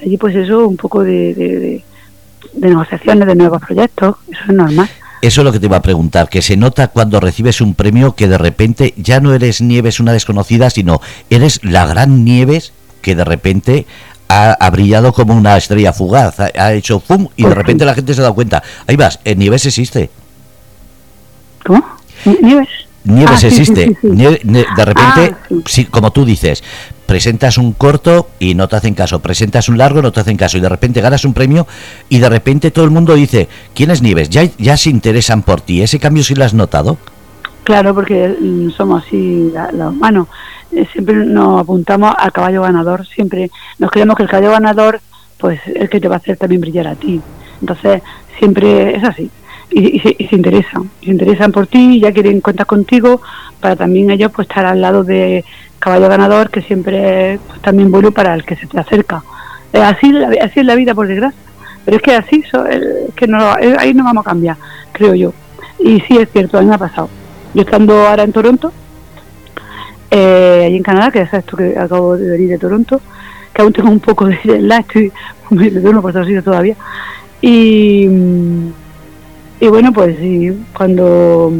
B: allí pues eso, un poco de, de, de, de negociaciones, de nuevos proyectos, eso es normal.
A: Eso es lo que te iba a preguntar, que se nota cuando recibes un premio que de repente ya no eres Nieves una desconocida, sino eres la gran Nieves que de repente ha, brillado como una estrella fugaz, ha, hecho pum y de pues repente la gente se ha dado cuenta. Ahí vas, en Nieves existe.
B: ¿Cómo? ¿Nieves?
A: Nieves ah, existe. de repente, ah, como tú dices, presentas un corto y no te hacen caso, presentas un largo y no te hacen caso, y de repente ganas un premio y de repente todo el mundo dice, ¿quién es Nieves? Ya, ya se interesan por ti. ¿Ese cambio sí lo has notado?
B: Claro, porque mm, somos así los humanos. Eh, siempre nos apuntamos al caballo ganador, siempre nos creemos que el caballo ganador pues es el que te va a hacer también brillar a ti. Entonces, siempre es así y, se, interesan, se interesan por ti, ya quieren cuentas contigo para también ellos pues estar al lado de caballo ganador que siempre es pues, también bueno para el que se te acerca. así, así es la vida por desgracia, pero es que así es que no, ahí no vamos a cambiar, creo yo. Y sí es cierto, a mí me ha pasado. Yo estando ahora en Toronto, eh, allí en Canadá, que es esto que acabo de venir de Toronto, que aún tengo un poco de la estoy me duermo por todavía. Y y bueno, pues cuando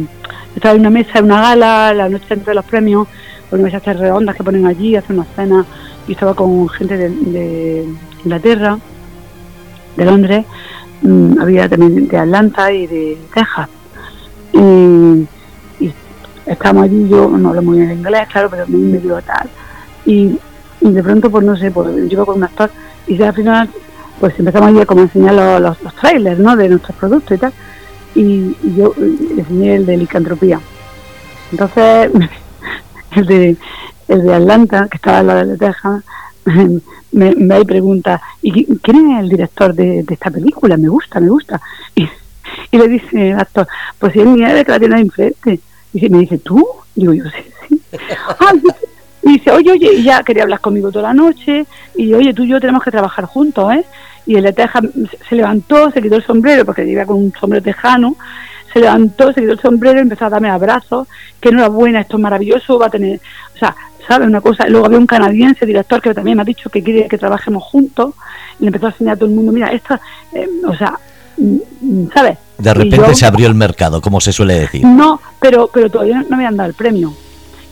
B: estaba en una mesa, en una gala, la noche antes de los premios, una mesa estas redondas que ponen allí, hace una cena, y estaba con gente de, Inglaterra, de Londres, mm, había también de Atlanta y de Texas. Y, y estábamos allí, yo no hablo muy bien inglés, claro, pero me medio tal. Y, de pronto, pues no sé, pues yo iba con un actor y al final, pues empezamos allí a como enseñar los, los, trailers, ¿no? De nuestros productos y tal y, yo enseñé el de licantropía. Entonces, el de, el de Atlanta, que estaba al lado de Texas, me, me pregunta, ¿y quién es el director de, esta película? Me gusta, me gusta. Y, le dice el actor, pues si es Nieves que la tiene enfrente. Y me dice, ¿tú? Digo yo, sí, sí. Ah, y dice, oye, oye, y ya quería hablar conmigo toda la noche, y oye, tú y yo tenemos que trabajar juntos, ¿eh? Y el de Texas se levantó, se quitó el sombrero, porque iba con un sombrero tejano, se levantó, se quitó el sombrero y empezó a darme abrazos, que enhorabuena, esto es maravilloso, va a tener, o sea, ¿sabes? Una cosa, luego había un canadiense, director, que también me ha dicho que quiere que trabajemos juntos, y le empezó a enseñar a todo el mundo, mira, esto, eh, o sea, mm, mm, ¿sabes?
A: De repente se abrió el mercado, como se suele decir.
B: No, pero, pero todavía no me habían dado el premio,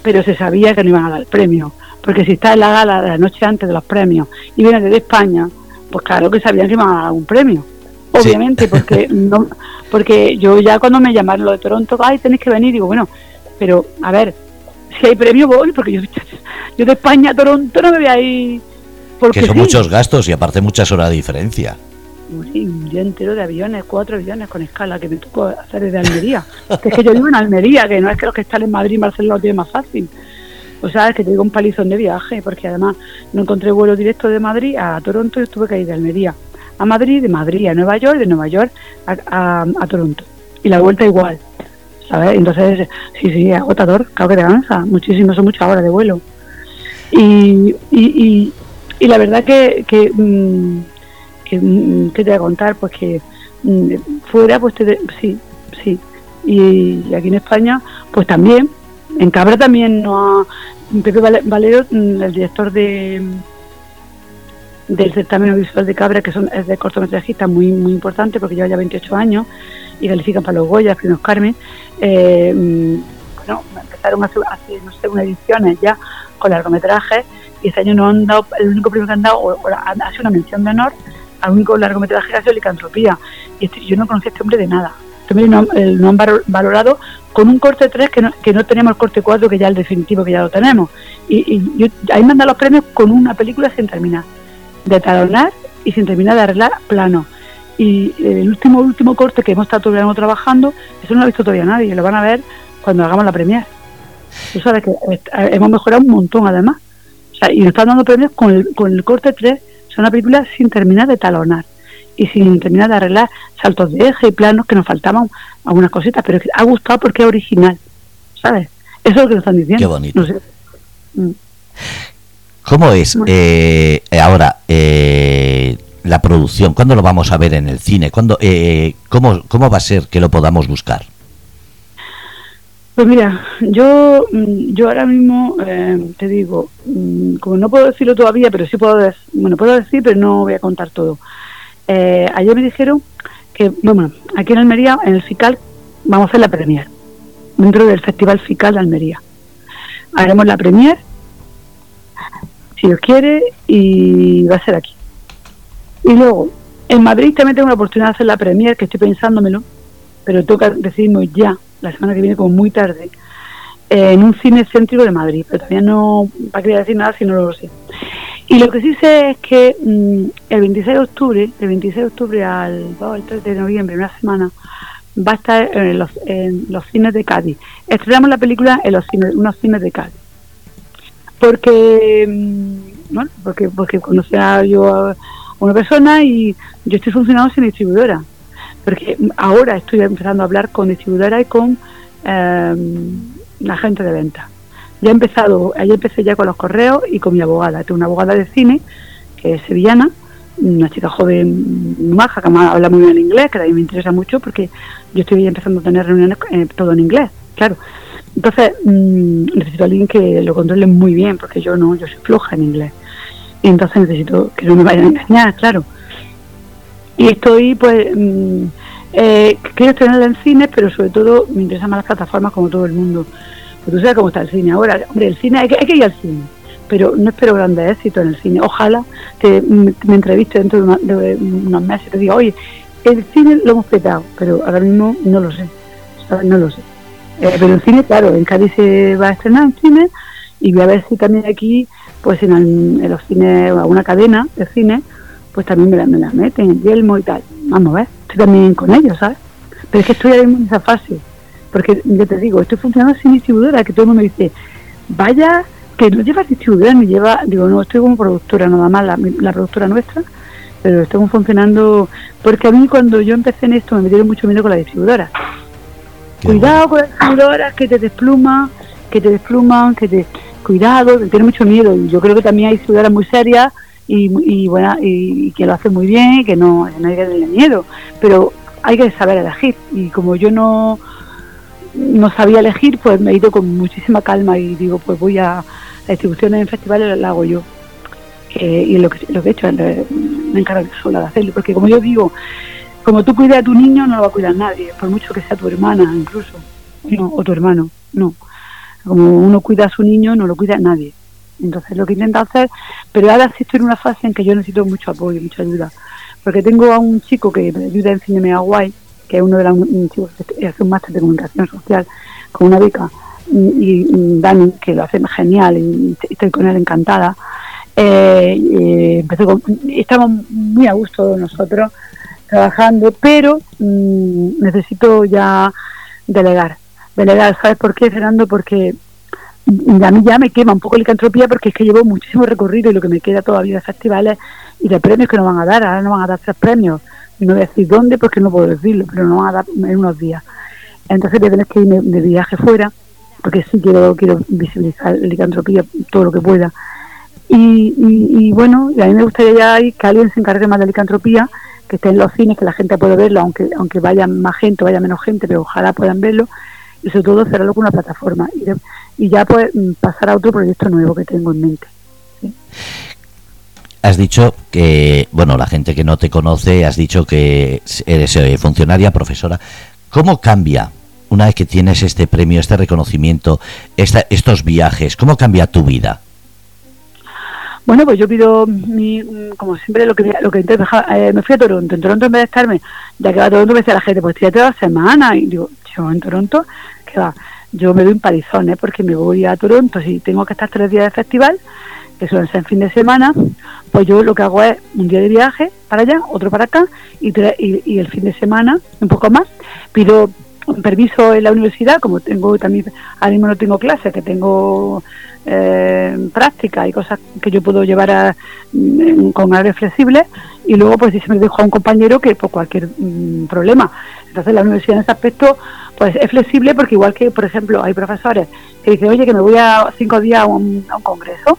B: pero se sabía que no iban a dar el premio, porque si está en la gala de la noche antes de los premios y viene desde España, pues claro que sabían que iban a un premio. Obviamente, porque no, porque yo ya cuando me llamaron lo de Toronto, ay, tenéis que venir, digo, bueno, pero a ver, si hay premio voy, porque yo, yo de España a Toronto no me voy a ir.
A: Porque que son muchos gastos y aparte muchas horas de diferencia.
B: Sí, un día entero de aviones, cuatro aviones con escala que me tocó hacer desde Almería. que es que yo vivo en Almería, que no es que los que están en Madrid y Barcelona lo tienen más fácil. O sea, es que te digo un palizón de viaje, porque además no encontré vuelo directo de Madrid a Toronto y tuve que ir de Almería a Madrid, de Madrid a Nueva York, de Nueva York a, Toronto. Y la vuelta igual, ¿sabes? Entonces, sí, sí, agotador, claro que te cansa, muchísimo, son muchas horas de vuelo. Y, y, y, la verdad que, que, mm, mm, ¿qué te voy a contar? Pues que mm, fuera, pues sí, sí. y aquí en España, pues también, en Cabra también no ha, Pepe Valero, mm, el director de del certamen audiovisual de Cabra, que son, es de cortometrajista muy muy importante porque lleva ya 28 años y califican para los Goya, premios Carmen. Eh, mm, bueno, empezaron hace, hace, no sé, unas ediciones ya con largometrajes y este año no han dado, el único premio que han dado, o, ha sido una mención de honor al único largometraje que ha sido Licantropía. Y este, yo no conocía a este hombre de nada. Hombre no, han valorado con un corte 3 que no, que no tenemos el corte 4, que ya el definitivo, que ya lo tenemos. Y, y yo, ahí me han dado los premios con una película sin terminar, de talonar y sin terminar de arreglar plano. Y el último último corte que hemos estado trabajando, eso no lo ha visto todavía nadie, lo van a ver cuando hagamos la premier. Tú sabes que hemos mejorado un montón además. Y nos están dando premios con el, con el corte 3, es una película sin terminar de talonar y sin terminar de arreglar saltos de eje y planos que nos faltaban algunas cositas, pero ha gustado porque es original, ¿sabes? Eso es lo que nos están diciendo.
A: Qué bonito. Mm. ¿Cómo es eh, ahora eh, la producción? ¿Cuándo lo vamos a ver en el cine? ¿Cuándo, eh, cómo, ¿Cómo va a ser que lo podamos buscar?
B: Pues mira, yo, mm, yo ahora mismo te digo, mm, como no puedo decirlo todavía, pero sí puedo, bueno, puedo decir, pero no voy a contar todo. Eh, ayer me dijeron que, bueno, aquí en Almería, en el FICAL, vamos a hacer la premier, dentro del Festival FICAL de Almería. Haremos la premier, si Dios quiere, y va a ser aquí. Y luego, en Madrid también tengo la oportunidad de hacer la premier, que estoy pensándomelo, pero toca decirnos ya, la semana que viene como muy tarde, en un cine céntrico de Madrid, pero todavía no, para querer decir nada si no lo sé. Y lo que sí sé es que mm, el 26 de octubre, del 26 de octubre al, 3 de noviembre, una semana, va a estar en los, en los cines de Cádiz. Estrenamos la película en los cines, unos cines de Cádiz. Porque, mm, bueno, porque, porque conocía yo a una persona y yo estoy funcionando sin distribuidora. Porque ahora estoy empezando a hablar con distribuidora y con eh, agente de venta ya he empezado, ahí empecé ya con los correos y con mi abogada. Tengo una abogada de cine, que es sevillana, una chica joven, maja, que habla muy bien inglés, que también me interesa mucho porque yo estoy empezando a tener reuniones eh, todo en inglés, claro. Entonces, mm, necesito a alguien que lo controle muy bien, porque yo no, yo soy floja en inglés. Y entonces necesito que no me vayan a engañar, claro. Y estoy, pues, mm, eh, quiero tenerla en cine, pero sobre todo me interesan más las plataformas como todo el mundo. Pues tú sabes cómo está el cine ahora. Hombre, el cine, hay que, ir al cine, pero no espero grandes éxitos en el cine. Ojalá que me, entreviste dentro de, unos meses y te diga, oye, el cine lo hemos petado, pero ahora mismo no lo sé. No lo sé. Eh, pero el cine, claro, en Cádiz se va a estrenar en cine y voy a ver si también aquí, pues en, los cines, alguna cadena de cine, pues también me la, me la meten, el yelmo y tal. Vamos a ver, estoy también con ellos, ¿sabes? Pero es que estoy ahí en esa fase porque yo te digo, estoy funcionando sin distribuidora, que todo el mundo me dice, vaya, que no lleva distribuidora ni lleva, digo, no, estoy como productora, nada más, la, productora nuestra, pero estamos funcionando, porque a mí cuando yo empecé en esto me metieron mucho miedo con la distribuidora. Cuidado con las distribuidoras que te despluman, que te despluman, que te... Cuidado, te tiene mucho miedo. Y yo creo que también hay distribuidoras muy serias y, y, bueno, y, que lo hacen muy bien y que no, no hay que tener miedo. Pero hay que saber elegir. Y como yo no no sabía elegir, pues me he ido con muchísima calma y digo, pues voy a la distribución en festivales la hago yo. Eh, y lo que, lo que he hecho es me encargo sola de hacerlo, porque como yo digo, como tú cuidas a tu niño, no lo va a cuidar nadie, por mucho que sea tu hermana incluso, no, o tu hermano, no. Como uno cuida a su niño, no lo cuida a nadie. Entonces lo que intento hacer, pero ahora sí estoy en una fase en que yo necesito mucho apoyo, mucha ayuda, porque tengo a un chico que me ayuda en Cine Guay, que es uno de los chicos que hace un máster de comunicación social con una beca, y, Dani, que lo hace genial y estoy con él encantada. Eh, eh, estamos muy a gusto nosotros trabajando, pero mm, necesito ya delegar. Delegar, ¿sabes por qué, Fernando? Porque a mí ya me quema un poco la licantropía porque es que llevo muchísimo recorrido y lo que me queda todavía de festivales y de premios que nos van a dar. Ahora nos van a dar tres premios no voy a decir dónde porque no puedo decirlo, pero no va a dar en unos días. Entonces voy a tener que irme de viaje fuera, porque sí quiero quiero visibilizar licantropía todo lo que pueda. Y, y, bueno, y a mí me gustaría ya que alguien se encargue más de la licantropía, que esté en los cines, que la gente pueda verlo, aunque aunque vaya más gente, vaya menos gente, pero ojalá puedan verlo, y sobre todo cerrarlo con una plataforma. Y, ya pues pasar a otro proyecto nuevo que tengo en mente.
A: Has dicho que, bueno, la gente que no te conoce, has dicho que eres eh, funcionaria, profesora. ¿Cómo cambia una vez que tienes este premio, este reconocimiento, esta, estos viajes? ¿Cómo cambia tu vida?
B: Bueno, pues yo pido, mi, como siempre, lo que, lo que intento, eh, me fui a Toronto. En Toronto, en vez de estarme, ya que va a Toronto, me decía la gente, pues estoy toda la semana. Y digo, yo en Toronto, que va, yo me doy un palizón, ¿eh? porque me voy a Toronto. Si tengo que estar tres días de festival, que suelen ser en fin de semana, pues yo lo que hago es un día de viaje para allá, otro para acá, y, y, el fin de semana, un poco más, pido permiso en la universidad, como tengo también, ahora mismo no tengo clases, que tengo eh, práctica y cosas que yo puedo llevar a, mm, con áreas flexibles, y luego pues si se me dejo a un compañero que por cualquier mm, problema. Entonces la universidad en ese aspecto pues es flexible porque igual que, por ejemplo, hay profesores que dicen, oye, que me voy a cinco días a un congreso,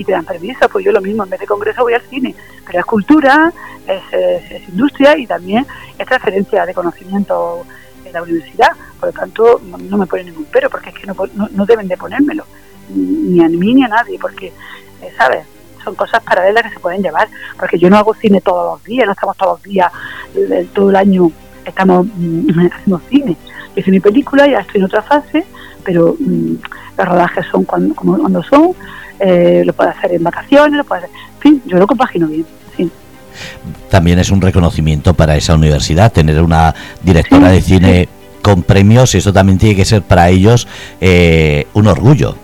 B: y te dan permiso, pues yo lo mismo, en vez de congreso voy al cine, pero es cultura, es, industria y también es transferencia de conocimiento en la universidad, por lo tanto no me ponen ningún pero, porque es que no, no, deben de ponérmelo, ni a mí ni a nadie, porque, eh, ¿sabes? son cosas paralelas que se pueden llevar, porque yo no hago cine todos los días, no estamos todos los días, todo el año estamos mm, haciendo cine. Yo hice mi película, ya estoy en otra fase, pero mm, los rodajes son cuando, cuando son, eh, lo puedo hacer en vacaciones, lo puedo hacer, en fin, yo lo compagino bien. Sí.
A: También es un reconocimiento para esa universidad tener una directora de cine con premios, y eso también tiene que ser para ellos eh, un orgullo.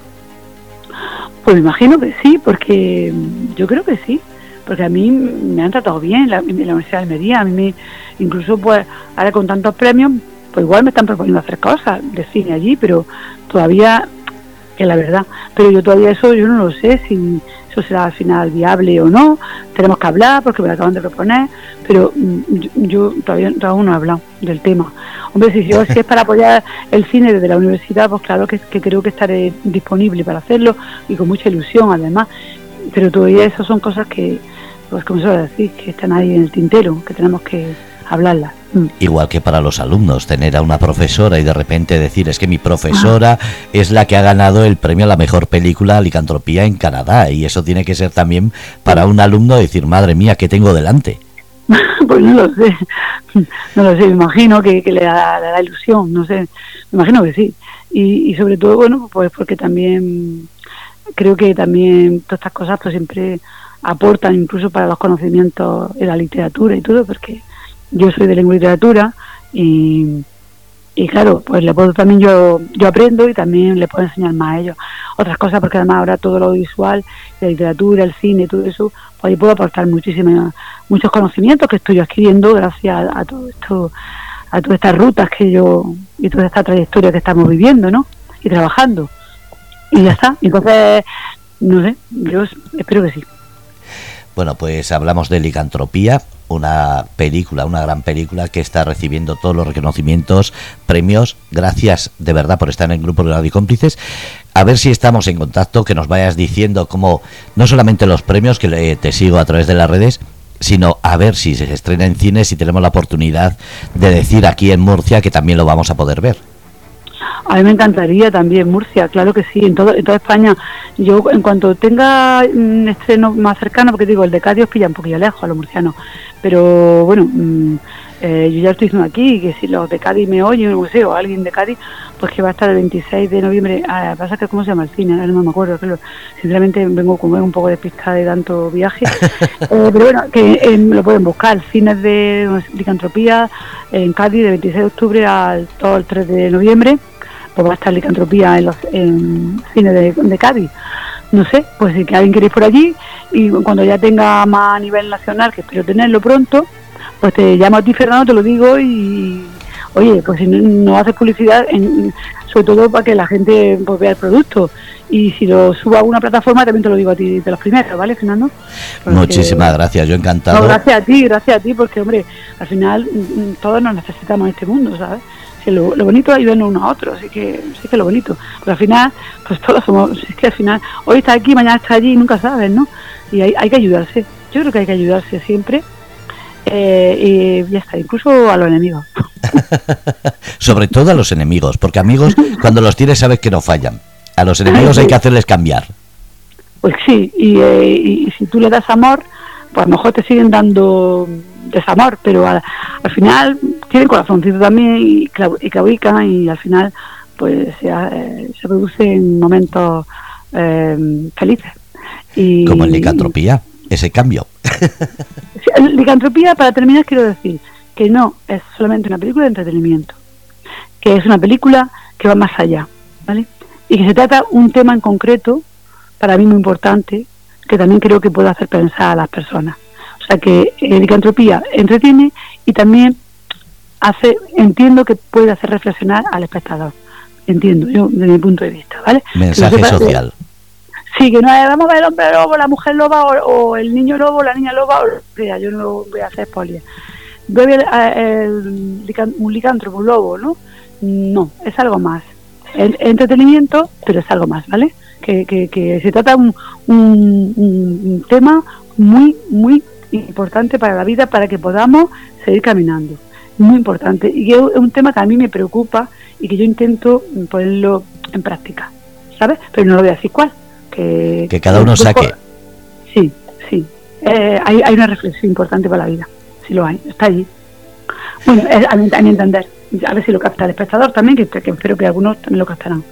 B: Pues me imagino que sí, porque yo creo que sí, porque a mí me han tratado bien en la, Universidad de Almería, a mí me, incluso pues ahora con tantos premios, pues igual me están proponiendo hacer cosas de cine allí, pero todavía es la verdad, pero yo todavía eso yo no lo sé si eso será al final viable o no, tenemos que hablar porque me lo acaban de proponer, pero mm, yo, todavía, todavía no he hablado del tema. Hombre, si, yo, si es para apoyar el cine desde la universidad, pues claro que, creo que estaré disponible para hacerlo y con mucha ilusión además, pero todavía esas son cosas que, pues como se va a decir, que están ahí en el tintero, que tenemos que hablarlas.
A: Igual que para los alumnos, tener a una profesora y de repente decir es que mi profesora es la que ha ganado el premio a la mejor película Licantropía en Canadá y eso tiene que ser también para un alumno decir, madre mía, ¿qué tengo delante?
B: pues no lo sé, no lo sé, me imagino que, le, da, ilusión, no sé, me imagino que sí. Y, sobre todo, bueno, pues porque también creo que también todas estas cosas pues siempre aportan incluso para los conocimientos de la literatura y todo, porque yo soy de lengua y literatura y, y claro, pues le puedo también yo, yo aprendo y también le puedo enseñar más a ellos. Otras cosas, porque además ahora todo lo visual, la literatura, el cine, todo eso, pues ahí puedo aportar muchísimos, muchos conocimientos que estoy adquiriendo gracias a, todo esto, a todas estas rutas que yo, y toda esta trayectoria que estamos viviendo, ¿no? Y trabajando. Y ya está. Entonces, no sé, yo espero que sí.
A: Bueno, pues hablamos de licantropía, una película, una gran película que está recibiendo todos los reconocimientos, premios. Gracias de verdad por estar en el grupo de Radio Cómplices. A ver si estamos en contacto, que nos vayas diciendo cómo, no solamente los premios, que te sigo a través de las redes, sino a ver si se estrena en cine, si tenemos la oportunidad de decir aquí en Murcia que también lo vamos a poder ver.
B: A mí me encantaría también Murcia, claro que sí, en, todo, en toda España. Yo, en cuanto tenga un estreno más cercano, porque digo, el de Cádiz pilla un poquillo lejos a los murcianos, pero bueno, mm, eh, yo ya estoy diciendo aquí que si los de Cádiz me oyen, o alguien de Cádiz, pues que va a estar el 26 de noviembre. Ah, pasa que, ¿cómo se llama el cine? no me acuerdo, pero sinceramente vengo como un poco de pista de tanto viaje. Eh, pero bueno, que eh, lo pueden buscar, cines de licantropía en Cádiz, de 26 de octubre al todo el 3 de noviembre pues va a estar licantropía en los en cines de, Cádiz. No sé, pues si alguien queréis por allí y cuando ya tenga más a nivel nacional, que espero tenerlo pronto, pues te llamo a ti Fernando, te lo digo y oye, pues si no, haces publicidad, sobre todo para que la gente pues, vea el producto. Y si lo subo a una plataforma, también te lo digo a ti de los primeros, ¿vale, Fernando?
A: Muchísimas gracias, yo encantado.
B: gracias a ti, gracias a ti, porque, hombre, al final mm, mm, todos nos necesitamos en este mundo, ¿sabes? Lo, bonito es ayudarnos uno a otro, así que sí que lo bonito. Pero al final, pues todos somos, es que al final, hoy está aquí, mañana está allí, nunca sabes, ¿no? Y hay, hay que ayudarse. Yo creo que hay que ayudarse siempre. Eh, y ya está, incluso a los enemigos.
A: Sobre todo a los enemigos, porque amigos, cuando los tienes sabes que no fallan. A los enemigos hay que hacerles cambiar.
B: Pues sí, y, eh, y si tú le das amor, pues a lo mejor te siguen dando desamor, pero al, final tienen corazoncito también y, y y al final pues se, eh, se producen momentos eh, felices. Y,
A: Como en licantropía, ese cambio.
B: licantropía, para terminar, quiero decir que no es solamente una película de entretenimiento, que es una película que va más allá, ¿vale? Y que se trata un tema en concreto, para mí muy importante, que también creo que puede hacer pensar a las personas. O sea que eh, licantropía entretiene y también hace, entiendo que puede hacer reflexionar al espectador. Entiendo, yo desde mi punto de vista, ¿vale?
A: Mensaje social.
B: sí, que no es, vamos a ver el hombre lobo, la mujer loba o, el niño lobo, la niña loba, o, yo no voy a hacer spoiler. Voy a ver el, un licántropo, un lobo, ¿no? No, es algo más. El, entretenimiento, pero es algo más, ¿vale? Que, que, que se trata un, un, un tema muy, muy importante para la vida para que podamos seguir caminando. Muy importante. Y es un tema que a mí me preocupa y que yo intento ponerlo en práctica. ¿Sabes? Pero no lo voy a decir cuál. Que,
A: que cada uno saque.
B: Sí, eh, hay, hay una reflexión importante para la vida, si lo hay, está allí. Bueno, a, mi, entender, a ver si lo capta el espectador también, que, que espero que algunos también lo captarán.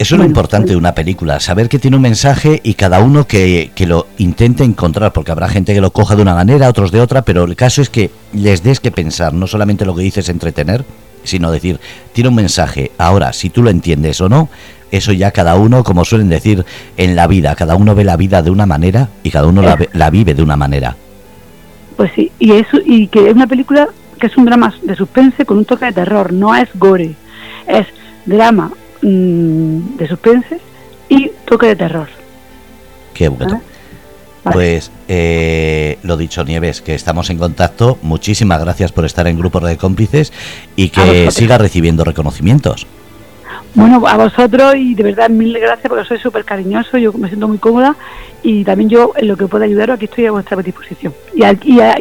A: Eso es lo importante de una película, saber que tiene un mensaje y cada uno que, que, lo intente encontrar, porque habrá gente que lo coja de una manera, otros de otra, pero el caso es que les des que pensar, no solamente lo que dices entretener, sino decir, tiene un mensaje. Ahora, si tú lo entiendes o no, eso ya cada uno, como suelen decir en la vida, cada uno ve la vida de una manera y cada uno la, la vive de una manera.
B: Pues sí, y eso y que es una película que es un drama de suspense con un toque de terror, no es gore, es drama Mm, de suspense y toque de terror.
A: Qué bueno. ¿Ah? Pues eh, lo dicho, Nieves, que estamos en contacto. Muchísimas gracias por estar en Grupo de Cómplices y que siga recibiendo reconocimientos.
B: Bueno, a vosotros y de verdad mil gracias porque soy súper cariñoso, yo me siento muy cómoda y también yo en lo que pueda ayudar aquí estoy a vuestra disposición. Y a, y a,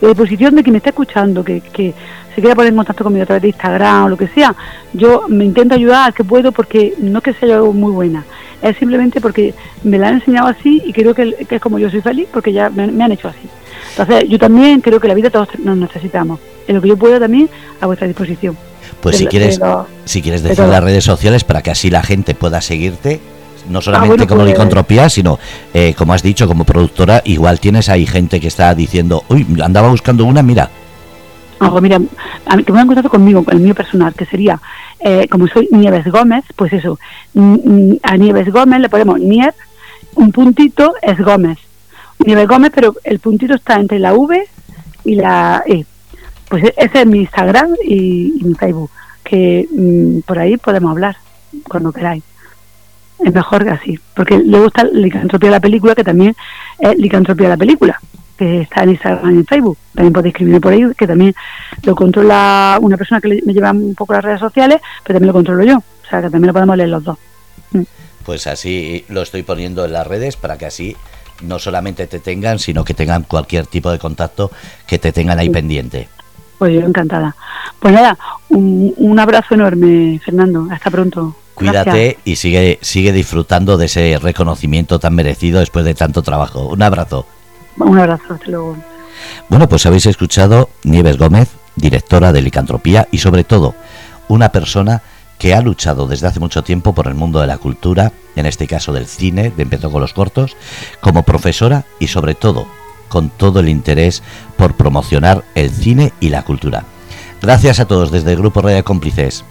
B: disposición de quien me está escuchando, que, que se quiera poner en contacto conmigo a través de Instagram o lo que sea, yo me intento ayudar a que puedo porque no es que sea yo muy buena, es simplemente porque me la han enseñado así y creo que, es como yo soy feliz porque ya me, me han hecho así. Entonces yo también creo que la vida todos nos necesitamos, en lo que yo pueda también a vuestra disposición.
A: Pues si quieres, si quieres decir las redes sociales para que así la gente pueda seguirte, no ah, solamente como pues, licantropía, sino eh, como has dicho, como productora, igual tienes ahí gente que está diciendo, uy, andaba buscando una, mira.
B: Pues mira, a mí, que me han contado conmigo, con el mío personal, que sería, eh, como soy Nieves Gómez, pues eso, a Nieves Gómez le ponemos Nieves, un puntito es Gómez. Nieves Gómez, pero el puntito está entre la V y la E. Pues e-, ese es mi Instagram y, mi Facebook, que mm, por ahí podemos hablar cuando queráis. Es mejor que así, porque le gusta Licantropía de la película, que también es Licantropía de la película, que está en Instagram y en Facebook. También podéis escribirme por ahí, que también lo controla una persona que me lleva un poco las redes sociales, pero también lo controlo yo. O sea, que también lo podemos leer los dos. Mm.
A: Pues así lo estoy poniendo en las redes para que así no solamente te tengan, sino que tengan cualquier tipo de contacto que te tengan ahí pendiente.
B: Pues yo encantada. Pues nada, un, abrazo enorme, Fernando. Hasta pronto.
A: Cuídate y sigue, sigue disfrutando de ese reconocimiento tan merecido después de tanto trabajo. Un abrazo.
B: Un abrazo, hasta luego.
A: Bueno, pues habéis escuchado Nieves Gómez, directora de Licantropía y sobre todo una persona que ha luchado desde hace mucho tiempo por el mundo de la cultura, en este caso del cine, de empezó con los cortos, como profesora y sobre todo con todo el interés por promocionar el cine y la cultura. Gracias a todos desde el Grupo Radio Cómplices.